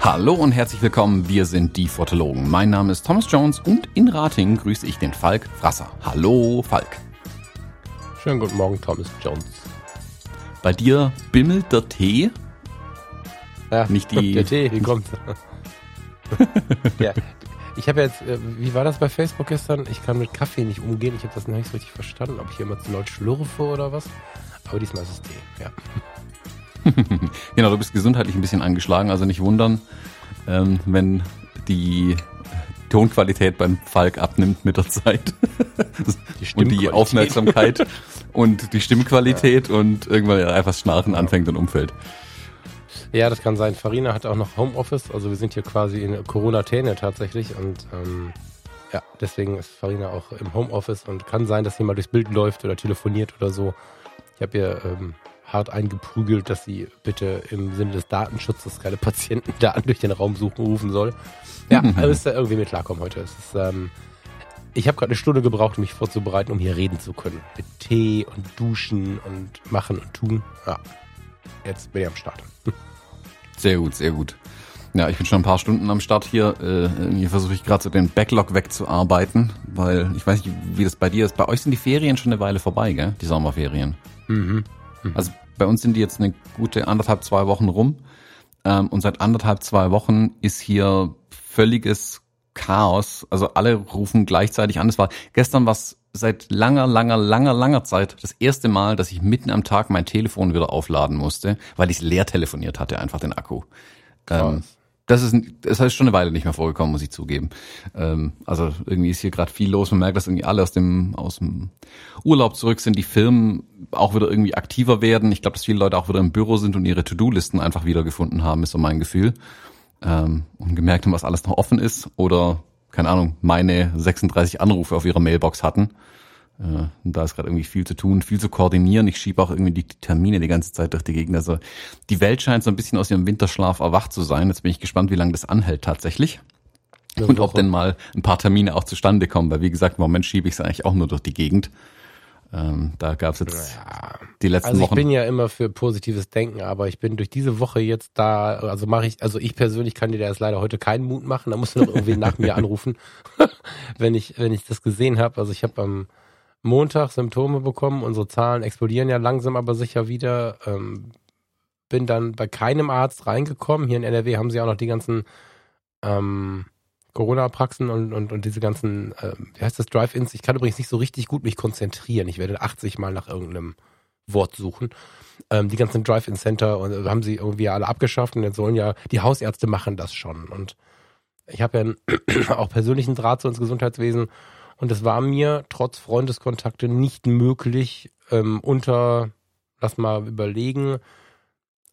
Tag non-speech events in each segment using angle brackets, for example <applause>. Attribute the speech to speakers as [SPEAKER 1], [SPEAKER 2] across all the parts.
[SPEAKER 1] Hallo und herzlich willkommen, wir sind die Fotologen. Mein Name ist Thomas Jones und in Rating grüße ich den Falk Frasser. Hallo Falk.
[SPEAKER 2] Schönen guten Morgen, Thomas Jones.
[SPEAKER 1] Bei dir bimmelt der Tee?
[SPEAKER 2] Ja, nicht <laughs> die. Der Tee, wie kommt's? <laughs> ja, ich habe jetzt, äh, wie war das bei Facebook gestern? Ich kann mit Kaffee nicht umgehen. Ich habe das noch nicht so richtig verstanden, ob ich hier immer zu laut schlürfe oder was. Aber diesmal ist es Tee, ja. <laughs>
[SPEAKER 1] genau, du bist gesundheitlich ein bisschen angeschlagen, also nicht wundern, ähm, wenn die Tonqualität beim Falk abnimmt mit der Zeit. <laughs> Die und die Aufmerksamkeit und die Stimmqualität ja. und irgendwann einfach Schnarchen anfängt und umfällt.
[SPEAKER 2] Ja, das kann sein. Farina hat auch noch Homeoffice, also wir sind hier quasi in Corona-Täne tatsächlich und ähm, ja, deswegen ist Farina auch im Homeoffice und kann sein, dass sie mal durchs Bild läuft oder telefoniert oder so. Ich habe ihr ähm, hart eingeprügelt, dass sie bitte im Sinne des Datenschutzes keine <laughs> Patientendaten durch den Raum suchen rufen soll. Ja, mhm. müsste irgendwie mit klarkommen heute. Ist, ähm, ich habe gerade eine Stunde gebraucht, um mich vorzubereiten, um hier reden zu können. Mit Tee und Duschen und Machen und Tun. Ja, jetzt bin ich am Start. <laughs>
[SPEAKER 1] Sehr gut, sehr gut. Ja, ich bin schon ein paar Stunden am Start hier. Äh, hier versuche ich gerade so den Backlog wegzuarbeiten, weil ich weiß nicht, wie das bei dir ist. Bei euch sind die Ferien schon eine Weile vorbei, gell? Die Sommerferien. Mhm. mhm. Also bei uns sind die jetzt eine gute anderthalb, zwei Wochen rum. Ähm, und seit anderthalb, zwei Wochen ist hier völliges Chaos. Also alle rufen gleichzeitig an. Es war gestern was seit langer, langer, langer, langer Zeit das erste Mal, dass ich mitten am Tag mein Telefon wieder aufladen musste, weil ich es leer telefoniert hatte, einfach den Akku. Ähm, das ist, das ist schon eine Weile nicht mehr vorgekommen, muss ich zugeben. Ähm, also irgendwie ist hier gerade viel los. Man merkt, dass irgendwie alle aus dem, aus dem Urlaub zurück sind, die Firmen auch wieder irgendwie aktiver werden. Ich glaube, dass viele Leute auch wieder im Büro sind und ihre To-Do-Listen einfach wiedergefunden haben, ist so mein Gefühl. Ähm, und gemerkt haben, was alles noch offen ist oder, keine Ahnung, meine 36 Anrufe auf ihrer Mailbox hatten. Äh, da ist gerade irgendwie viel zu tun, viel zu koordinieren. Ich schiebe auch irgendwie die Termine die ganze Zeit durch die Gegend. Also die Welt scheint so ein bisschen aus ihrem Winterschlaf erwacht zu sein. Jetzt bin ich gespannt, wie lange das anhält tatsächlich. Ja, und ob denn mal ein paar Termine auch zustande kommen, weil wie gesagt, im Moment schiebe ich es eigentlich auch nur durch die Gegend. Ähm, da gab es jetzt ja, die letzten
[SPEAKER 2] also
[SPEAKER 1] Wochen.
[SPEAKER 2] Ich bin ja immer für positives Denken, aber ich bin durch diese Woche jetzt da, also mache ich, also ich persönlich kann dir da jetzt leider heute keinen Mut machen, da musst du noch irgendwie nach mir <laughs> anrufen, <laughs> wenn ich, wenn ich das gesehen habe. Also ich habe am Montag Symptome bekommen. Unsere Zahlen explodieren ja langsam, aber sicher wieder. Ähm, bin dann bei keinem Arzt reingekommen. Hier in NRW haben sie auch noch die ganzen ähm, Corona-Praxen und, und, und diese ganzen, äh, wie heißt das, Drive-Ins. Ich kann übrigens nicht so richtig gut mich konzentrieren. Ich werde 80 Mal nach irgendeinem Wort suchen. Ähm, die ganzen Drive-In-Center und, äh, haben sie irgendwie alle abgeschafft und jetzt sollen ja, die Hausärzte machen das schon. Und ich habe ja <clears throat> auch persönlichen Draht zu ins Gesundheitswesen und es war mir trotz Freundeskontakte nicht möglich, ähm, unter, lass mal überlegen,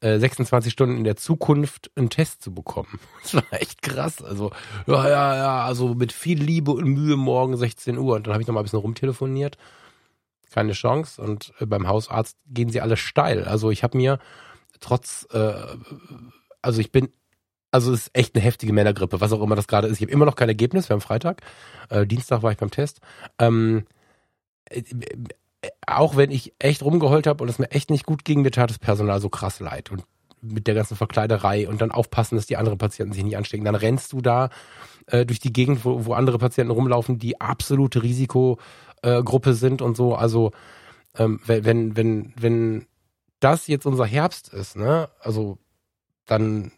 [SPEAKER 2] äh, 26 Stunden in der Zukunft einen Test zu bekommen. <laughs> Das war echt krass. Also, ja, ja, ja, also mit viel Liebe und Mühe morgen 16 Uhr. Und dann habe ich noch mal ein bisschen rumtelefoniert. Keine Chance. Und äh, beim Hausarzt gehen sie alle steil. Also ich habe mir trotz, äh, also ich bin also es ist echt eine heftige Männergrippe, was auch immer das gerade ist. Ich habe immer noch kein Ergebnis, wir haben Freitag. Äh, Dienstag war ich beim Test. Ähm, äh, auch wenn ich echt rumgeheult habe und es mir echt nicht gut ging, mir tat das Personal so krass leid. Und mit der ganzen Verkleiderei und dann aufpassen, dass die anderen Patienten sich nicht anstecken. Dann rennst du da äh, durch die Gegend, wo, wo andere Patienten rumlaufen, die absolute Risikogruppe sind und so. Also ähm, wenn, wenn, wenn das jetzt unser Herbst ist, ne, also dann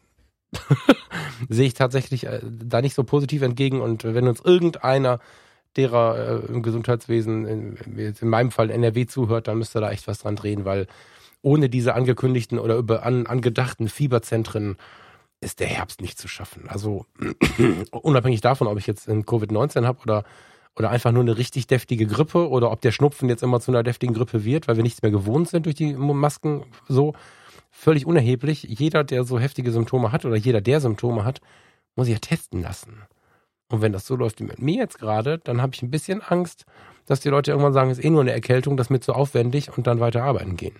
[SPEAKER 2] <laughs> sehe ich tatsächlich äh, da nicht so positiv entgegen. Und wenn uns irgendeiner derer äh, im Gesundheitswesen, in, meinem Fall NRW zuhört, dann müsste da echt was dran drehen, weil ohne diese angekündigten oder über an, angedachten Fieberzentren ist der Herbst nicht zu schaffen. Also <clears throat> unabhängig davon, ob ich jetzt in Covid-19 habe oder oder einfach nur eine richtig deftige Grippe oder ob der Schnupfen jetzt immer zu einer deftigen Grippe wird, weil wir nichts mehr gewohnt sind durch die Masken so völlig unerheblich. Jeder, der so heftige Symptome hat oder jeder, der Symptome hat, muss sich ja testen lassen. Und wenn das so läuft wie mit mir jetzt gerade, dann habe ich ein bisschen Angst, dass die Leute irgendwann sagen, es ist eh nur eine Erkältung, das ist mir zu aufwendig und dann weiter arbeiten gehen.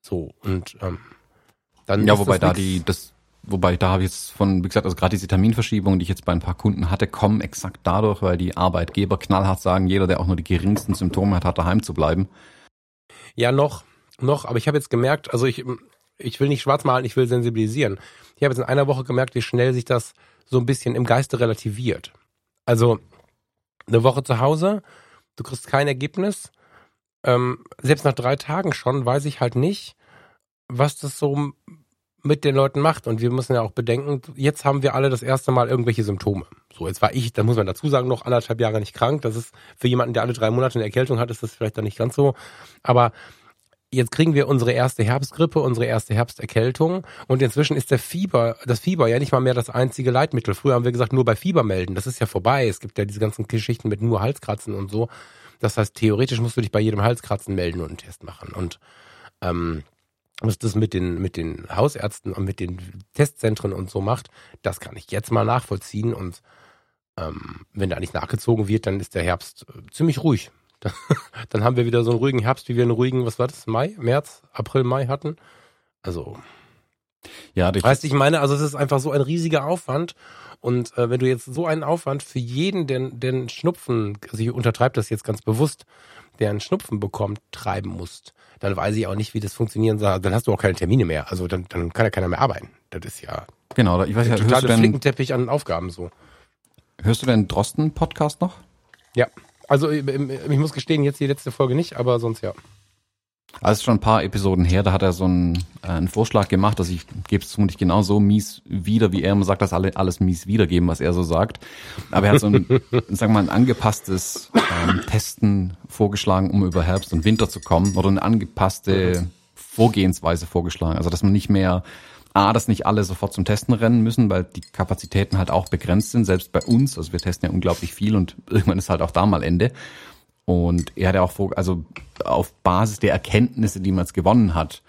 [SPEAKER 2] So, und ähm, dann.
[SPEAKER 1] Ja, wobei da die, das, wobei da habe ich jetzt von, wie gesagt, also gerade diese Terminverschiebungen, die ich jetzt bei ein paar Kunden hatte, kommen exakt dadurch, weil die Arbeitgeber knallhart sagen, jeder, der auch nur die geringsten Symptome hat, hat daheim zu bleiben.
[SPEAKER 2] Ja, noch, noch, aber ich habe jetzt gemerkt, also ich, ich will nicht schwarz malen, ich will sensibilisieren. Ich habe jetzt in einer Woche gemerkt, wie schnell sich das so ein bisschen im Geiste relativiert. Also eine Woche zu Hause, du kriegst kein Ergebnis. Ähm, selbst nach drei Tagen schon weiß ich halt nicht, was das so mit den Leuten macht. Und wir müssen ja auch bedenken, jetzt haben wir alle das erste Mal irgendwelche Symptome. So, jetzt war ich, da muss man dazu sagen, noch anderthalb Jahre nicht krank. Das ist für jemanden, der alle drei Monate eine Erkältung hat, ist das vielleicht dann nicht ganz so. Aber jetzt kriegen wir unsere erste Herbstgrippe, unsere erste Herbsterkältung und inzwischen ist der Fieber, das Fieber ja nicht mal mehr das einzige Leitmittel. Früher haben wir gesagt, nur bei Fieber melden. Das ist ja vorbei. Es gibt ja diese ganzen Geschichten mit nur Halskratzen und so. Das heißt, theoretisch musst du dich bei jedem Halskratzen melden und einen Test machen. Und ähm, was das mit den, mit den Hausärzten und mit den Testzentren und so macht, das kann ich jetzt mal nachvollziehen. Und ähm, wenn da nicht nachgezogen wird, dann ist der Herbst äh, ziemlich ruhig. <laughs> dann haben wir wieder so einen ruhigen Herbst, wie wir einen ruhigen, was war das, Mai, März, April, Mai hatten. Also, ja, weißt du, ich meine, also es ist einfach so ein riesiger Aufwand. Und äh, wenn du jetzt so einen Aufwand für jeden, der den Schnupfen, also ich untertreibe das jetzt ganz bewusst, der einen Schnupfen bekommt, treiben musst, dann weiß ich auch nicht, wie das funktionieren soll. Dann hast du auch keine Termine mehr. Also dann, dann kann ja keiner mehr arbeiten. Das ist ja
[SPEAKER 1] genau. Ich weiß ja,
[SPEAKER 2] hörst du denn, Flickenteppich an Aufgaben so.
[SPEAKER 1] Hörst du den Drosten-Podcast noch?
[SPEAKER 2] Ja. Also ich muss gestehen, jetzt die letzte Folge nicht, aber sonst ja.
[SPEAKER 1] Also schon ein paar Episoden her, da hat er so einen, äh, einen Vorschlag gemacht, dass ich gebe es vermutlich genauso mies wieder, wie er immer sagt, dass alle alles mies wiedergeben, was er so sagt. Aber er hat so ein, <laughs> sagen wir mal, ein angepasstes ähm, Testen vorgeschlagen, um über Herbst und Winter zu kommen, oder eine angepasste Vorgehensweise vorgeschlagen. Also dass man nicht mehr A, dass nicht alle sofort zum Testen rennen müssen, weil die Kapazitäten halt auch begrenzt sind, selbst bei uns. Also wir testen ja unglaublich viel und <laughs> irgendwann ist halt auch da mal Ende. Und er hat ja auch vor, also auf Basis der Erkenntnisse, die man jetzt gewonnen hat,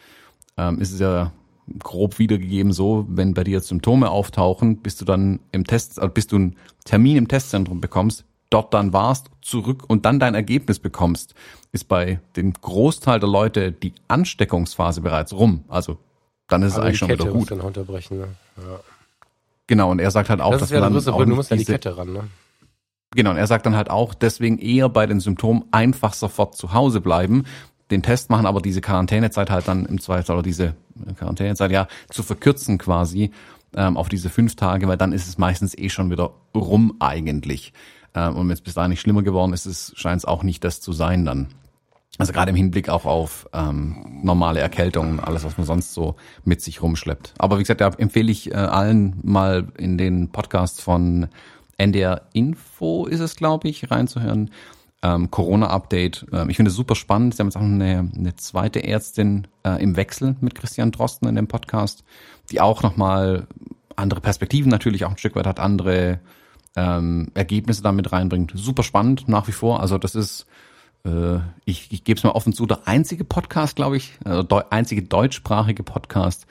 [SPEAKER 1] ähm, ist es ja grob wiedergegeben so, wenn bei dir jetzt Symptome auftauchen, bis du dann im Test, also bis du einen Termin im Testzentrum bekommst, dort dann warst, zurück und dann dein Ergebnis bekommst, ist bei dem Großteil der Leute die Ansteckungsphase bereits rum. Also dann ist Aber es eigentlich schon Kette wieder gut. Dann
[SPEAKER 2] unterbrechen, ne? ja.
[SPEAKER 1] Genau, und er sagt halt auch,
[SPEAKER 2] das
[SPEAKER 1] dass
[SPEAKER 2] ja, man dann auch du musst ja die Kette ran, ne?
[SPEAKER 1] Genau, und er sagt dann halt auch, deswegen eher bei den Symptomen einfach sofort zu Hause bleiben, den Test machen, aber diese Quarantänezeit halt dann im Zweifel, oder diese Quarantänezeit ja zu verkürzen quasi ähm, auf diese fünf Tage, weil dann ist es meistens eh schon wieder rum eigentlich. Ähm, und wenn es bis dahin nicht schlimmer geworden ist, es scheint es auch nicht das zu sein dann. Also gerade im Hinblick auch auf ähm, normale Erkältungen, alles, was man sonst so mit sich rumschleppt. Aber wie gesagt, da empfehle ich äh, allen mal in den Podcast von NDR Info ist es, glaube ich, reinzuhören. Ähm, Corona-Update. Ähm, ich finde es super spannend. Sie haben jetzt auch eine, eine zweite Ärztin äh, im Wechsel mit Christian Drosten in dem Podcast, die auch nochmal andere Perspektiven natürlich auch ein Stück weit hat, andere ähm, Ergebnisse damit reinbringt. Super spannend nach wie vor. Also das ist, äh, ich, ich gebe es mal offen zu, der einzige Podcast, glaube ich, also der einzige deutschsprachige Podcast,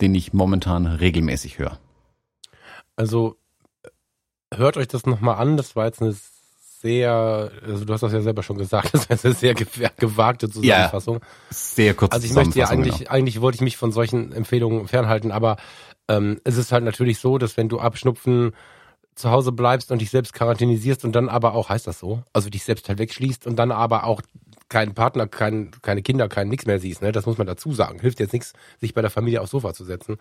[SPEAKER 1] den ich momentan regelmäßig höre.
[SPEAKER 2] Also hört euch das nochmal an. Das war jetzt eine sehr, also du hast das ja selber schon gesagt, <laughs> das ist eine sehr gewagte Zusammenfassung. Ja,
[SPEAKER 1] sehr kurz.
[SPEAKER 2] Also ich möchte ja eigentlich, genau. eigentlich wollte ich mich von solchen Empfehlungen fernhalten, aber ähm, es ist halt natürlich so, dass wenn du abschnupfen zu Hause bleibst und dich selbst quarantänisierst und dann aber auch, heißt das so, also dich selbst halt wegschließt und dann aber auch keinen Partner, kein, keine Kinder, kein nix mehr siehst, ne? Das muss man dazu sagen. Hilft jetzt nichts, sich bei der Familie aufs Sofa zu setzen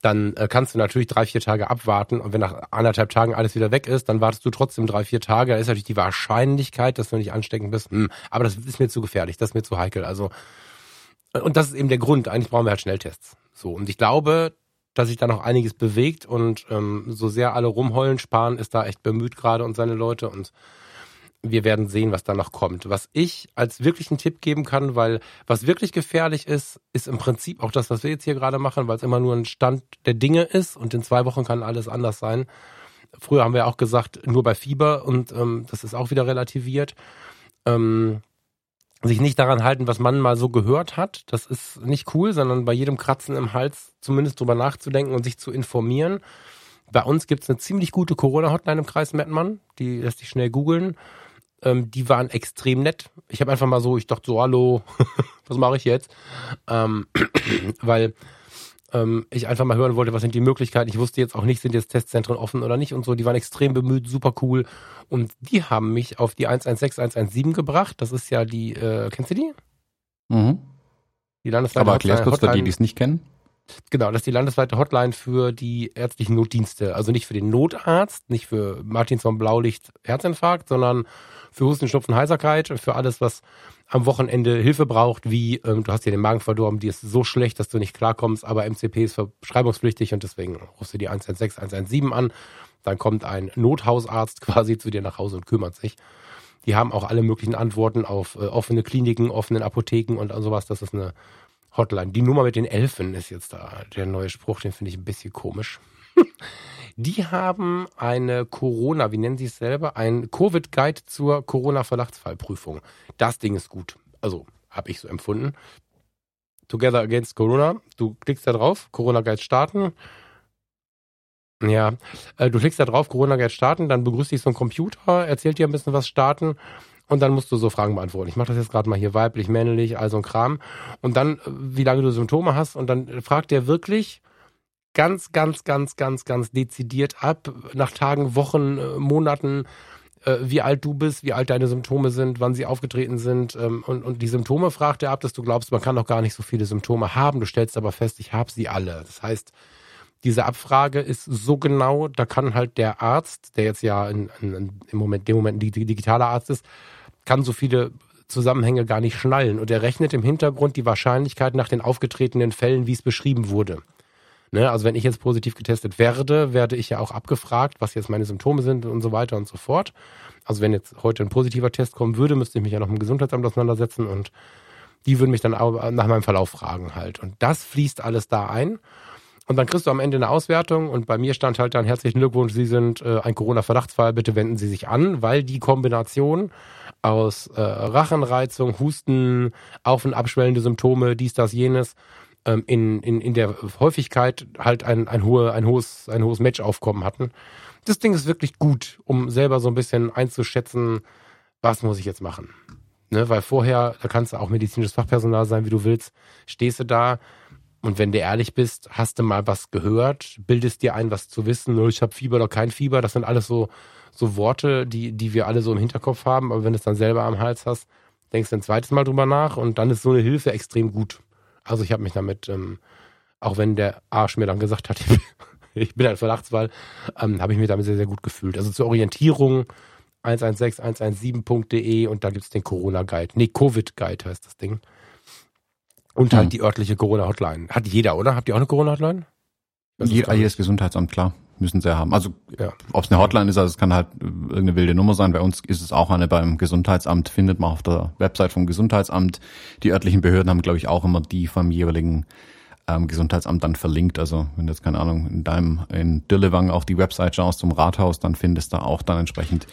[SPEAKER 2] dann äh, kannst du natürlich drei, vier Tage abwarten und wenn nach anderthalb Tagen alles wieder weg ist, dann wartest du trotzdem drei, vier Tage. Da ist natürlich die Wahrscheinlichkeit, dass du nicht ansteckend bist, hm, aber das ist mir zu gefährlich, das ist mir zu heikel. Also und das ist eben der Grund. Eigentlich brauchen wir halt Schnelltests. So und ich glaube, dass sich da noch einiges bewegt und ähm, so sehr alle rumheulen, sparen ist da echt bemüht gerade und seine Leute und wir werden sehen, was da noch kommt. Was ich als wirklichen Tipp geben kann, weil was wirklich gefährlich ist, ist im Prinzip auch das, was wir jetzt hier gerade machen, weil es immer nur ein Stand der Dinge ist und in zwei Wochen kann alles anders sein. Früher haben wir auch gesagt, nur bei Fieber und ähm, das ist auch wieder relativiert. Ähm, sich nicht daran halten, was man mal so gehört hat, das ist nicht cool, sondern bei jedem Kratzen im Hals zumindest drüber nachzudenken und sich zu informieren. Bei uns gibt's eine ziemlich gute Corona-Hotline im Kreis Mettmann, die lässt sich schnell googeln ähm, die waren extrem nett. Ich habe einfach mal so, ich dachte so, hallo, <laughs> was mache ich jetzt? Ähm, <clears throat> weil ähm, ich einfach mal hören wollte, was sind die Möglichkeiten. Ich wusste jetzt auch nicht, sind jetzt Testzentren offen oder nicht und so. Die waren extrem bemüht, super cool. Und die haben mich auf die 116 117 gebracht. Das ist ja die, äh, kennst du die?
[SPEAKER 1] Mhm.
[SPEAKER 2] Die landesweite
[SPEAKER 1] Aber erklär's kurz für die, die es nicht kennen.
[SPEAKER 2] Genau, das ist die landesweite Hotline für die ärztlichen Notdienste. Also nicht für den Notarzt, nicht für Martins von Blaulicht Herzinfarkt, sondern für Husten, Schnupfen, Heiserkeit, für alles, was am Wochenende Hilfe braucht, wie ähm, du hast dir den Magen verdorben, die ist so schlecht, dass du nicht klarkommst, aber MCP ist verschreibungspflichtig und deswegen rufst du die 116, 117 an. Dann kommt ein Nothausarzt <laughs> quasi zu dir nach Hause und kümmert sich. Die haben auch alle möglichen Antworten auf äh, offene Kliniken, offenen Apotheken und sowas. Das ist eine Hotline. Die Nummer mit den Elfen ist jetzt da. Der neue Spruch, den finde ich ein bisschen komisch. <laughs> Die haben eine Corona, wie nennen sie es selber? Ein Covid-Guide zur Corona-Verdachtsfallprüfung. Das Ding ist gut. Also, habe ich so empfunden. Together Against Corona. Du klickst da drauf, Corona-Guide starten. Ja, äh, du klickst da drauf, Corona-Guide starten, dann begrüßt dich so ein Computer, erzählt dir ein bisschen was starten und dann musst du so Fragen beantworten. Ich mache das jetzt gerade mal hier weiblich, männlich, all so ein Kram. Und dann, äh, wie lange du Symptome hast und dann fragt der wirklich ganz, ganz, ganz, ganz, ganz dezidiert ab, nach Tagen, Wochen, äh, Monaten, äh, wie alt du bist, wie alt deine Symptome sind, wann sie aufgetreten sind. ähm, Und, und die Symptome fragt er ab, dass du glaubst, man kann doch gar nicht so viele Symptome haben. Du stellst aber fest, ich habe sie alle. Das heißt, diese Abfrage ist so genau, da kann halt der Arzt, der jetzt ja in, in, im Moment, dem Moment digitaler Arzt ist, kann so viele Zusammenhänge gar nicht schnallen. Und er rechnet im Hintergrund die Wahrscheinlichkeit nach den aufgetretenen Fällen, wie es beschrieben wurde. Ne, also wenn ich jetzt positiv getestet werde, werde ich ja auch abgefragt, was jetzt meine Symptome sind und so weiter und so fort. Also wenn jetzt heute ein positiver Test kommen würde, müsste ich mich ja noch dem Gesundheitsamt auseinandersetzen und die würden mich dann nach meinem Verlauf fragen halt. Und das fließt alles da ein. Und dann kriegst du am Ende eine Auswertung und bei mir stand halt dann herzlichen Glückwunsch, Sie sind äh, ein Corona-Verdachtsfall, bitte wenden Sie sich an, weil die Kombination aus äh, Rachenreizung, Husten, auf- und abschwellende Symptome, dies, das, jenes, ähm, in, in, in der Häufigkeit halt ein, ein, hohe, ein, hohes, ein hohes Matchaufkommen hatten. Das Ding ist wirklich gut, um selber so ein bisschen einzuschätzen, was muss ich jetzt machen. Ne, weil vorher, da kannst du auch medizinisches Fachpersonal sein, wie du willst, stehst du da und wenn du ehrlich bist, hast du mal was gehört, bildest dir ein, was zu wissen, oh, ich habe Fieber oder kein Fieber, das sind alles so, so Worte, die, die wir alle so im Hinterkopf haben, aber wenn du es dann selber am Hals hast, denkst du ein zweites Mal drüber nach und dann ist so eine Hilfe extrem gut. Also ich habe mich damit, ähm, auch wenn der Arsch mir dann gesagt hat, <laughs> ich bin ein Verdachtsfall, ähm, habe ich mich damit sehr, sehr gut gefühlt. Also zur Orientierung 116.117.de und da gibt's den Corona-Guide. Nee, Covid-Guide heißt das Ding. Und halt
[SPEAKER 1] Hm.
[SPEAKER 2] die örtliche Corona-Hotline. Hat jeder, oder? Habt ihr auch eine Corona-Hotline?
[SPEAKER 1] Jeder, jedes Gesundheitsamt, klar, müssen sie haben. Also
[SPEAKER 2] Ja.
[SPEAKER 1] ob es eine Hotline ist, also es kann halt äh, irgendeine wilde Nummer sein. Bei uns ist es auch eine beim Gesundheitsamt, findet man auf der Website vom Gesundheitsamt. Die örtlichen Behörden haben, glaube ich, auch immer die vom jeweiligen ähm, Gesundheitsamt dann verlinkt. Also wenn du jetzt, keine Ahnung, in deinem, in Dillewang auf die Website schaust zum Rathaus, dann findest du auch dann entsprechend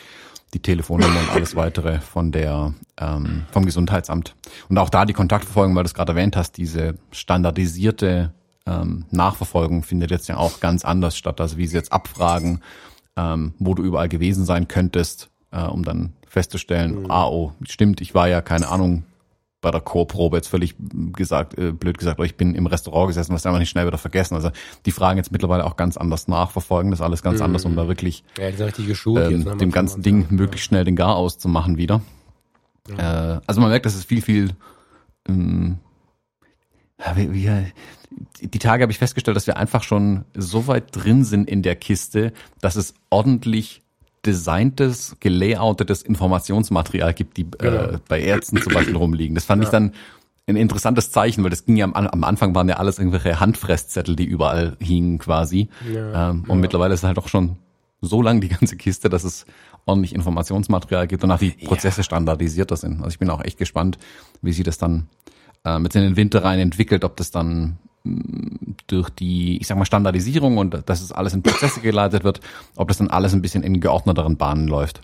[SPEAKER 1] die Telefonnummer und alles weitere von der ähm, vom Gesundheitsamt. Und auch da die Kontaktverfolgung, weil du es gerade erwähnt hast, diese standardisierte ähm, Nachverfolgung findet jetzt ja auch ganz anders statt. Also wie sie jetzt abfragen, ähm, wo du überall gewesen sein könntest, äh, um dann festzustellen, ah oh, stimmt, ich war ja, keine Ahnung, bei der Chorprobe jetzt völlig gesagt, äh, blöd gesagt, oder ich bin im Restaurant gesessen, was einfach nicht schnell wieder vergessen. Also die fragen jetzt mittlerweile auch ganz anders nachverfolgen, das alles ganz
[SPEAKER 2] Mhm.
[SPEAKER 1] anders, um da wirklich
[SPEAKER 2] Ja,
[SPEAKER 1] ähm.
[SPEAKER 2] Ne?
[SPEAKER 1] dem ganzen Ding möglichst schnell den Gar auszumachen wieder. Äh, also man merkt, dass es viel, viel ähm, ja, wie, wie, die Tage habe ich festgestellt, dass wir einfach schon so weit drin sind in der Kiste, dass es ordentlich designtes, gelayoutetes Informationsmaterial gibt, die äh,
[SPEAKER 2] Genau.
[SPEAKER 1] bei Ärzten zum Beispiel rumliegen. Das fand ich dann ein interessantes Zeichen, weil das ging ja am, am Anfang waren ja alles irgendwelche Handfresszettel, die überall hingen quasi.
[SPEAKER 2] Ja,
[SPEAKER 1] ähm, und mittlerweile ist es halt auch schon so lang die ganze Kiste, dass es ordentlich Informationsmaterial gibt und auch die Prozesse standardisierter sind. Also ich bin auch echt gespannt, wie sich das dann äh, mit in den Winter rein entwickelt, ob das dann mh, durch die, ich sag mal, Standardisierung und dass es alles in Prozesse geleitet wird, ob das dann alles ein bisschen in geordneteren Bahnen läuft.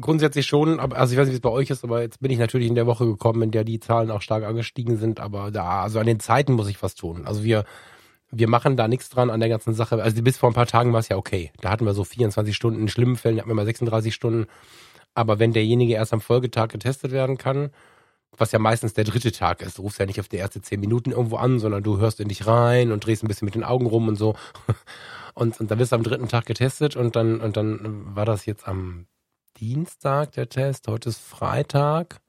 [SPEAKER 2] Grundsätzlich schon, aber also ich weiß nicht, wie es bei euch ist, aber jetzt bin ich natürlich in der Woche gekommen, in der die Zahlen auch stark angestiegen sind, aber da, also an den Zeiten muss ich was tun. Also wir, wir machen da nichts dran an der ganzen Sache. Also bis vor ein paar Tagen war es ja okay. Da hatten wir so 24 Stunden, in schlimmen Fällen hatten wir mal 36 Stunden. Aber wenn derjenige erst am Folgetag getestet werden kann, was ja meistens der dritte Tag ist. Du rufst ja nicht auf die erste zehn Minuten irgendwo an, sondern du hörst in dich rein und drehst ein bisschen mit den Augen rum und so. <laughs> Und, und dann wirst du am dritten Tag getestet und dann, und dann war das jetzt am Dienstag der Test, heute ist Freitag.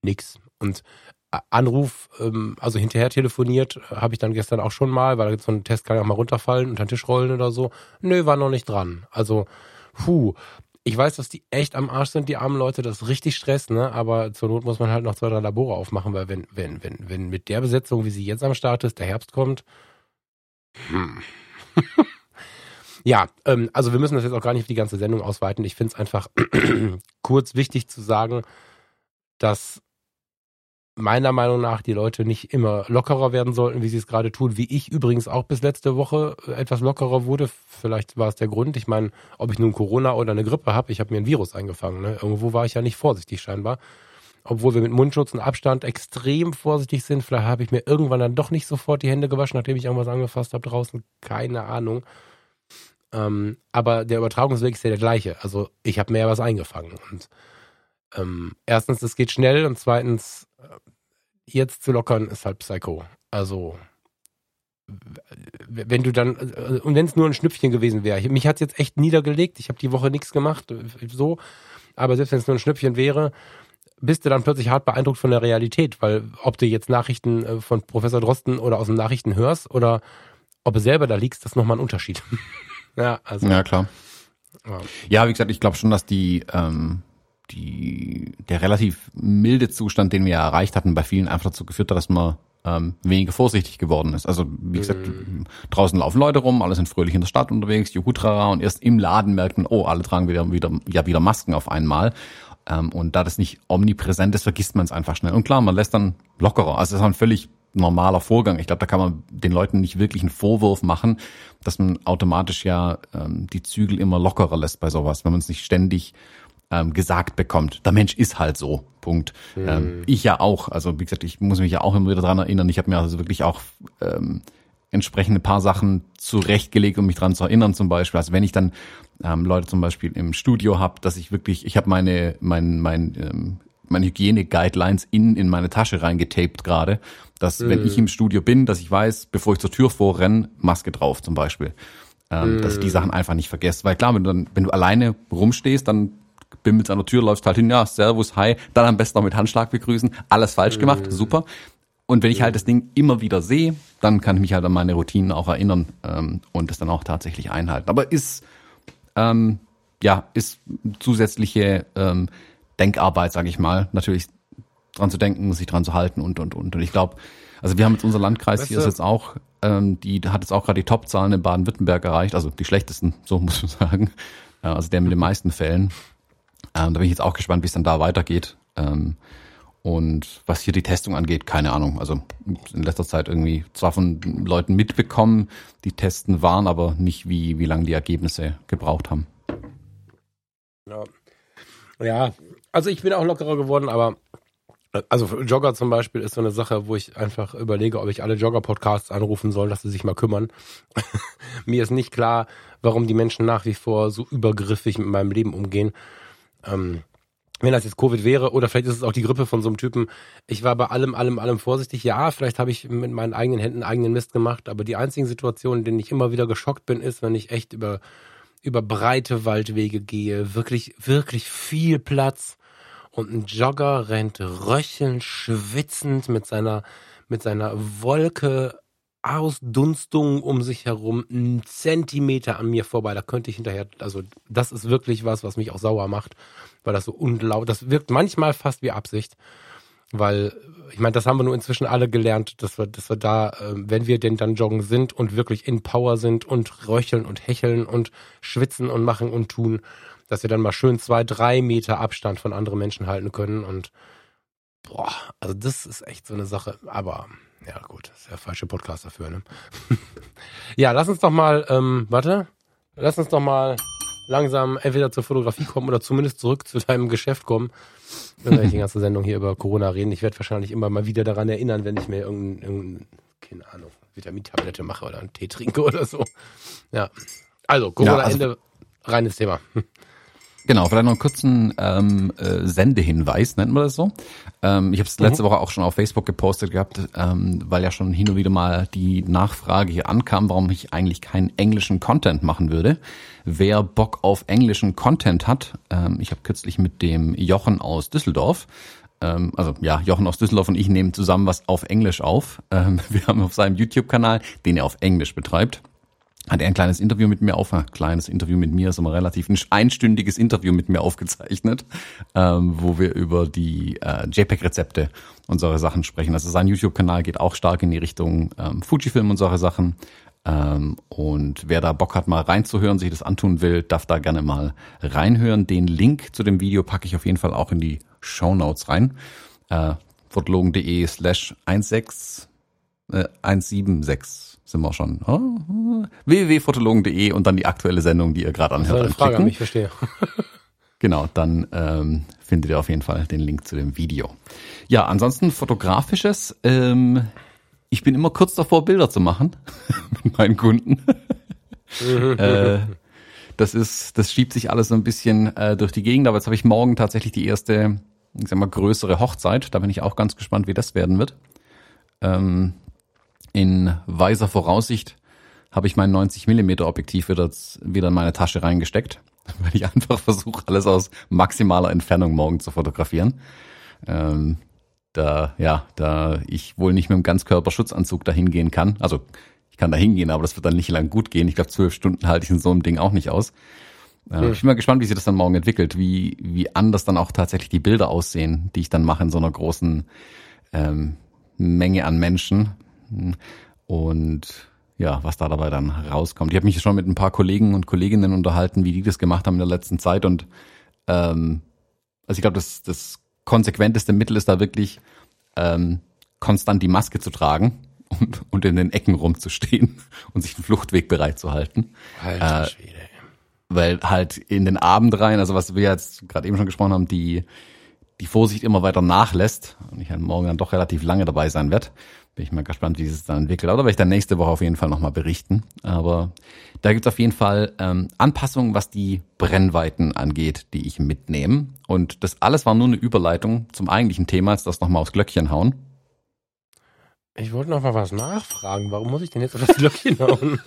[SPEAKER 2] Nix. Und Anruf, ähm, also hinterher telefoniert, habe ich dann gestern auch schon mal, weil so ein Test kann ja auch mal runterfallen, unter den Tisch rollen oder so. Nö, war noch nicht dran. Also, puh. Ich weiß, dass die echt am Arsch sind, die armen Leute, das ist richtig Stress, ne? Aber zur Not muss man halt noch zwei, drei Labore aufmachen, weil wenn, wenn, wenn, wenn mit der Besetzung, wie sie jetzt am Start ist, der Herbst kommt, hm. <laughs> Ja, ähm, also wir müssen das jetzt auch gar nicht auf die ganze Sendung ausweiten. Ich finde es einfach <clears throat> kurz wichtig zu sagen, dass meiner Meinung nach die Leute nicht immer lockerer werden sollten, wie sie es gerade tun, wie ich übrigens auch bis letzte Woche etwas lockerer wurde. Vielleicht war es der Grund. Ich meine, ob ich nun Corona oder eine Grippe habe, ich habe mir ein Virus eingefangen. Ne? Irgendwo war ich ja nicht vorsichtig scheinbar. Obwohl wir mit Mundschutz und Abstand extrem vorsichtig sind. Vielleicht habe ich mir irgendwann dann doch nicht sofort die Hände gewaschen, nachdem ich irgendwas angefasst habe draußen. Keine Ahnung. Ähm, aber der Übertragungsweg ist ja der gleiche. Also ich habe mehr was eingefangen. Und ähm, erstens, es geht schnell und zweitens, jetzt zu lockern ist halt Psycho. Also wenn du dann, äh, und wenn es nur ein Schnüpfchen gewesen wäre, mich hat es jetzt echt niedergelegt, ich habe die Woche nichts gemacht, äh, so, aber selbst wenn es nur ein Schnüpfchen wäre, bist du dann plötzlich hart beeindruckt von der Realität, weil ob du jetzt Nachrichten von Professor Drosten oder aus den Nachrichten hörst oder ob du selber da liegst, das ist nochmal ein Unterschied. <laughs>
[SPEAKER 1] Ja, also. Ja, klar. Ja, ja wie gesagt, ich glaube schon, dass die, ähm, die, der relativ milde Zustand, den wir ja erreicht hatten, bei vielen einfach dazu geführt hat, dass man ähm, weniger vorsichtig geworden ist. Also wie gesagt, mhm. draußen laufen Leute rum, alle sind fröhlich in der Stadt unterwegs, Juhutrara und erst im Laden merkten, oh, alle tragen wieder, wieder, ja, wieder Masken auf einmal. Ähm, und da das nicht omnipräsent ist, vergisst man es einfach schnell. Und klar, man lässt dann lockerer. Also es ist ein völlig normaler Vorgang. Ich glaube, da kann man den Leuten nicht wirklich einen Vorwurf machen, dass man automatisch ja ähm, die Zügel immer lockerer lässt bei sowas, wenn man es nicht ständig ähm, gesagt bekommt. Der Mensch ist halt so. Punkt. Mhm. Ähm, ich ja auch. Also wie gesagt, ich muss mich ja auch immer wieder dran erinnern. Ich habe mir also wirklich auch ähm, entsprechend ein paar Sachen zurechtgelegt, um mich dran zu erinnern. Zum Beispiel, also wenn ich dann ähm, Leute zum Beispiel im Studio habe, dass ich wirklich, ich habe meine mein mein ähm, meine Hygiene-Guidelines in, in meine Tasche reingetaped gerade, dass mhm. wenn ich im Studio bin, dass ich weiß, bevor ich zur Tür vorrenne, Maske drauf zum Beispiel. Ähm, mhm. Dass ich die Sachen einfach nicht vergesse. Weil klar, wenn du, dann, wenn du alleine rumstehst, dann bimmelst an der Tür, läufst halt hin, ja, Servus, hi, dann am besten noch mit Handschlag begrüßen, alles falsch mhm. gemacht, super. Und wenn ich halt das Ding immer wieder sehe, dann kann ich mich halt an meine Routinen auch erinnern ähm, und das dann auch tatsächlich einhalten. Aber ist ähm, ja ist zusätzliche ähm, Denkarbeit, sage ich mal, natürlich dran zu denken, sich dran zu halten und und und. Und ich glaube, also wir haben jetzt unser Landkreis weißt hier ist jetzt auch, ähm, die hat jetzt auch gerade die Topzahlen in Baden-Württemberg erreicht, also die schlechtesten, so muss man <laughs> sagen. Also der mit den meisten Fällen. Ähm, da bin ich jetzt auch gespannt, wie es dann da weitergeht. Ähm, und was hier die Testung angeht, keine Ahnung. Also in letzter Zeit irgendwie zwar von Leuten mitbekommen, die testen waren, aber nicht wie, wie lange die Ergebnisse gebraucht haben.
[SPEAKER 2] Ja. Ja, also ich bin auch lockerer geworden, aber also Jogger zum Beispiel ist so eine Sache, wo ich einfach überlege, ob ich alle Jogger-Podcasts anrufen soll, dass sie sich mal kümmern. <laughs> Mir ist nicht klar, warum die Menschen nach wie vor so übergriffig mit meinem Leben umgehen. Ähm, wenn das jetzt Covid wäre, oder vielleicht ist es auch die Grippe von so einem Typen. Ich war bei allem, allem, allem vorsichtig. Ja, vielleicht habe ich mit meinen eigenen Händen eigenen Mist gemacht, aber die einzigen Situationen, in denen ich immer wieder geschockt bin, ist, wenn ich echt über, über breite Waldwege gehe, wirklich, wirklich viel Platz und ein Jogger rennt röchelnd, schwitzend mit seiner, mit seiner Wolke Ausdunstung um sich herum, einen Zentimeter an mir vorbei. Da könnte ich hinterher, also das ist wirklich was, was mich auch sauer macht, weil das so unlaut, das wirkt manchmal fast wie Absicht. Weil, ich meine, das haben wir nur inzwischen alle gelernt, dass wir, dass wir da, äh, wenn wir denn dann joggen sind und wirklich in Power sind und röcheln und hecheln und schwitzen und machen und tun, dass wir dann mal schön zwei, drei Meter Abstand von anderen Menschen halten können. Und boah, also das ist echt so eine Sache. Aber ja gut, das ist der falsche Podcast dafür, ne? <laughs> ja, lass uns doch mal, ähm, warte, lass uns doch mal langsam entweder zur Fotografie kommen oder zumindest zurück zu deinem Geschäft kommen. Wenn wir die ganze Sendung hier über Corona reden. Ich werde wahrscheinlich immer mal wieder daran erinnern, wenn ich mir irgendein, irgendein keine Ahnung, Vitamintablette mache oder einen Tee trinke oder so. Ja. Also, Corona-Ende, ja, also, reines Thema.
[SPEAKER 1] Genau, vielleicht noch einen kurzen ähm, äh, Sendehinweis, nennt man das so. Ähm, ich habe es letzte mhm. Woche auch schon auf Facebook gepostet gehabt, ähm, weil ja schon hin und wieder mal die Nachfrage hier ankam, warum ich eigentlich keinen englischen Content machen würde. Wer Bock auf englischen Content hat, ähm, ich habe kürzlich mit dem Jochen aus Düsseldorf ähm, also ja, Jochen aus Düsseldorf und ich nehmen zusammen was auf Englisch auf. Ähm, <laughs> wir haben auf seinem YouTube-Kanal, den er auf Englisch betreibt, hat er ein kleines Interview mit mir auf, ein kleines Interview mit mir, ist immer relativ ein einstündiges Interview mit mir aufgezeichnet, ähm, wo wir über die äh, JPEG-Rezepte und solche Sachen sprechen. Also sein YouTube-Kanal geht auch stark in die Richtung ähm, Fujifilm und solche Sachen. Ähm, und wer da Bock hat, mal reinzuhören, sich das antun will, darf da gerne mal reinhören. Den Link zu dem Video packe ich auf jeden Fall auch in die Show Notes rein. Äh, fotologen.de slash 16 äh, 176 sind wir schon. Oh, www.fotologen.de und dann die aktuelle Sendung, die ihr gerade anhört. Das
[SPEAKER 2] eine Frage an mich, verstehe. <laughs>
[SPEAKER 1] genau, dann ähm, findet ihr auf jeden Fall den Link zu dem Video. Ja, ansonsten fotografisches. Ähm, ich bin immer kurz davor, Bilder zu machen <laughs> mit meinen Kunden. <laughs> äh, das ist, das schiebt sich alles so ein bisschen äh, durch die Gegend, aber jetzt habe ich morgen tatsächlich die erste, ich sag mal, größere Hochzeit. Da bin ich auch ganz gespannt, wie das werden wird. Ähm, in weiser Voraussicht habe ich mein 90 mm Objektiv wieder, wieder in meine Tasche reingesteckt, <laughs> weil ich einfach versuche, alles aus maximaler Entfernung morgen zu fotografieren. Ähm, da, ja, da ich wohl nicht mit einem Ganzkörperschutzanzug dahin gehen kann. Also ich kann da hingehen, aber das wird dann nicht lang gut gehen. Ich glaube, zwölf Stunden halte ich in so einem Ding auch nicht aus. Äh, Ich bin mal gespannt, wie sich das dann morgen entwickelt, wie, wie anders dann auch tatsächlich die Bilder aussehen, die ich dann mache in so einer großen ähm, Menge an Menschen. Und ja, was da dabei dann rauskommt. Ich habe mich schon mit ein paar Kollegen und Kolleginnen unterhalten, wie die das gemacht haben in der letzten Zeit. Und ähm, also ich glaube, das, das konsequenteste Mittel ist da wirklich ähm, konstant die Maske zu tragen <laughs> und, und in den Ecken rumzustehen <laughs> und sich den Fluchtweg bereit zu halten. Alter äh, Schwede. Weil halt in den Abend rein, also was wir jetzt gerade eben schon gesprochen haben, die, die Vorsicht immer weiter nachlässt und ich halt morgen dann doch relativ lange dabei sein werde. Bin ich mal gespannt, wie es dann entwickelt. Aber da werde ich dann nächste Woche auf jeden Fall nochmal berichten. Aber da gibt es auf jeden Fall ähm, Anpassungen, was die Brennweiten angeht, die ich mitnehme. Und das alles war nur eine Überleitung zum eigentlichen Thema, jetzt das nochmal aufs Glöckchen hauen.
[SPEAKER 2] Ich wollte noch mal was nachfragen. Warum muss ich denn jetzt auf das Glöckchen hauen?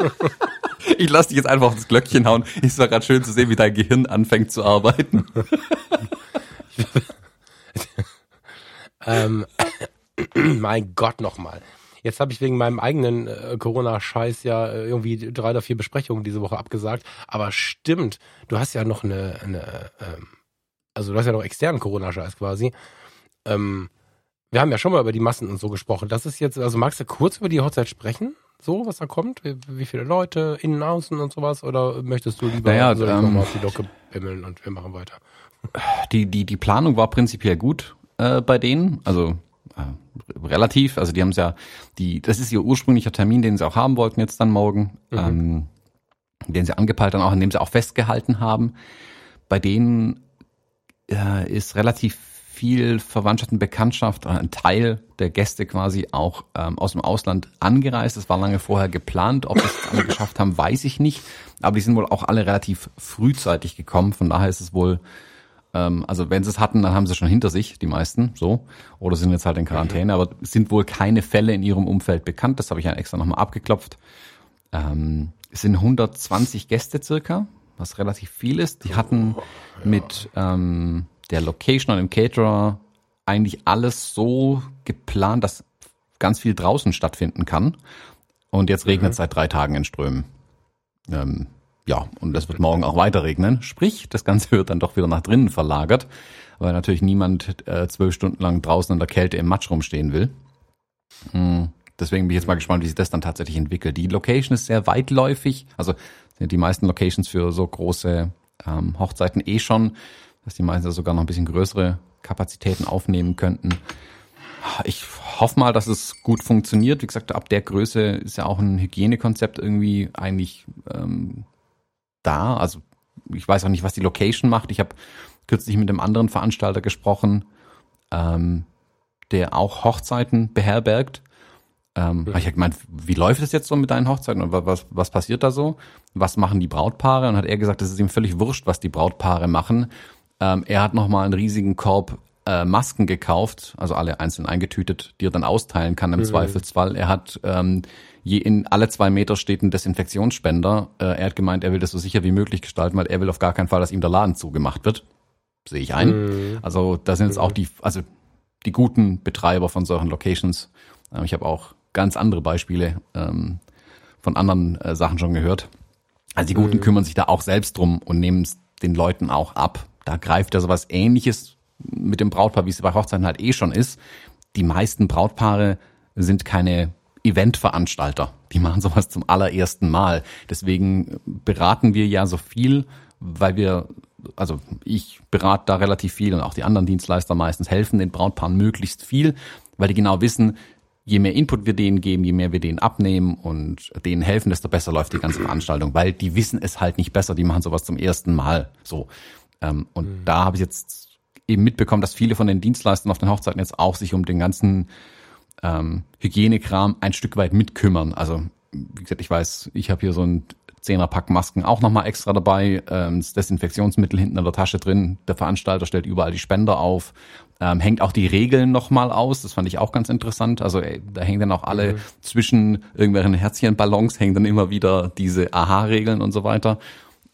[SPEAKER 2] <laughs>
[SPEAKER 1] ich lasse dich jetzt einfach auf das Glöckchen hauen. Es war gerade schön zu sehen, wie dein Gehirn anfängt zu arbeiten. <laughs>
[SPEAKER 2] ähm, <clears throat> mein Gott nochmal. Jetzt habe ich wegen meinem eigenen äh, Corona-Scheiß ja äh, irgendwie drei oder vier Besprechungen diese Woche abgesagt. Aber stimmt, du hast ja noch eine, eine ähm, also du hast ja noch externen Corona-Scheiß quasi. Ähm, wir haben ja schon mal über die Massen und so gesprochen. Das ist jetzt, also magst du kurz über die Hochzeit sprechen? So, was da kommt? Wie, wie viele Leute, innen, außen und sowas? Oder möchtest du lieber
[SPEAKER 1] naja, ich ähm,
[SPEAKER 2] nochmal auf die Locke bimmeln und wir machen weiter?
[SPEAKER 1] Die, die, die Planung war prinzipiell gut äh, bei denen. Also äh, relativ. Also die haben es ja, die, das ist ihr ursprünglicher Termin, den sie auch haben wollten jetzt dann morgen, mhm. ähm, den sie angepeilt dann auch, an dem sie auch festgehalten haben. Bei denen äh, ist relativ viel Verwandtschaft und Bekanntschaft, ein Teil der Gäste quasi auch ähm, aus dem Ausland angereist. Das war lange vorher geplant. Ob es alle geschafft haben, weiß ich nicht. Aber die sind wohl auch alle relativ frühzeitig gekommen. Von daher ist es wohl ähm, also wenn sie es hatten, dann haben sie schon hinter sich, die meisten, so. Oder sind jetzt halt in Quarantäne, aber es sind wohl keine Fälle in ihrem Umfeld bekannt. Das habe ich ja extra nochmal abgeklopft. Ähm, es sind 120 Gäste circa, was relativ viel ist. Die hatten mit ähm, der Location und dem Caterer eigentlich alles so geplant, dass ganz viel draußen stattfinden kann. Und jetzt regnet es mhm. seit drei Tagen in Strömen. Ähm, ja, und es wird morgen auch weiter regnen. Sprich, das Ganze wird dann doch wieder nach drinnen verlagert, weil natürlich niemand äh, zwölf Stunden lang draußen in der Kälte im Matsch rumstehen will. Hm, deswegen bin ich jetzt mal gespannt, wie sich das dann tatsächlich entwickelt. Die Location ist sehr weitläufig, also sind die meisten Locations für so große ähm, Hochzeiten eh schon, dass die meisten sogar noch ein bisschen größere Kapazitäten aufnehmen könnten. Ich hoffe mal, dass es gut funktioniert. Wie gesagt, ab der Größe ist ja auch ein Hygienekonzept irgendwie eigentlich ähm, da. Also ich weiß auch nicht, was die Location macht. Ich habe kürzlich mit einem anderen Veranstalter gesprochen, ähm, der auch Hochzeiten beherbergt. Ähm, mhm. Ich habe gemeint, wie läuft es jetzt so mit deinen Hochzeiten und was, was passiert da so? Was machen die Brautpaare? Und hat er gesagt, es ist ihm völlig wurscht, was die Brautpaare machen. Ähm, er hat nochmal einen riesigen Korb äh, Masken gekauft, also alle einzeln eingetütet, die er dann austeilen kann im mhm. Zweifelsfall. Er hat ähm, je in alle zwei Meter steht ein Desinfektionsspender. Äh, er hat gemeint, er will das so sicher wie möglich gestalten, weil er will auf gar keinen Fall, dass ihm der Laden zugemacht wird. Sehe ich ein. Mhm. Also da sind jetzt auch die, also die guten Betreiber von solchen Locations. Ähm, ich habe auch ganz andere Beispiele ähm, von anderen äh, Sachen schon gehört. Also die Guten mhm. kümmern sich da auch selbst drum und nehmen es den Leuten auch ab. Da greift ja sowas ähnliches mit dem Brautpaar, wie es bei Hochzeiten halt eh schon ist. Die meisten Brautpaare sind keine Eventveranstalter. Die machen sowas zum allerersten Mal. Deswegen beraten wir ja so viel, weil wir, also ich berate da relativ viel und auch die anderen Dienstleister meistens helfen den Brautpaaren möglichst viel, weil die genau wissen, je mehr Input wir denen geben, je mehr wir denen abnehmen und denen helfen, desto besser läuft die ganze Veranstaltung, weil die wissen es halt nicht besser, die machen sowas zum ersten Mal. So. Ähm, und mhm. da habe ich jetzt eben mitbekommen, dass viele von den Dienstleistern auf den Hochzeiten jetzt auch sich um den ganzen ähm, Hygienekram ein Stück weit mitkümmern. Also wie gesagt, ich weiß, ich habe hier so ein Zehnerpack Masken auch nochmal extra dabei, ähm, das Desinfektionsmittel hinten in der Tasche drin. Der Veranstalter stellt überall die Spender auf, ähm, hängt auch die Regeln nochmal aus. Das fand ich auch ganz interessant. Also ey, da hängen dann auch alle mhm. zwischen irgendwelchen Herzchenballons hängen dann immer wieder diese Aha-Regeln und so weiter.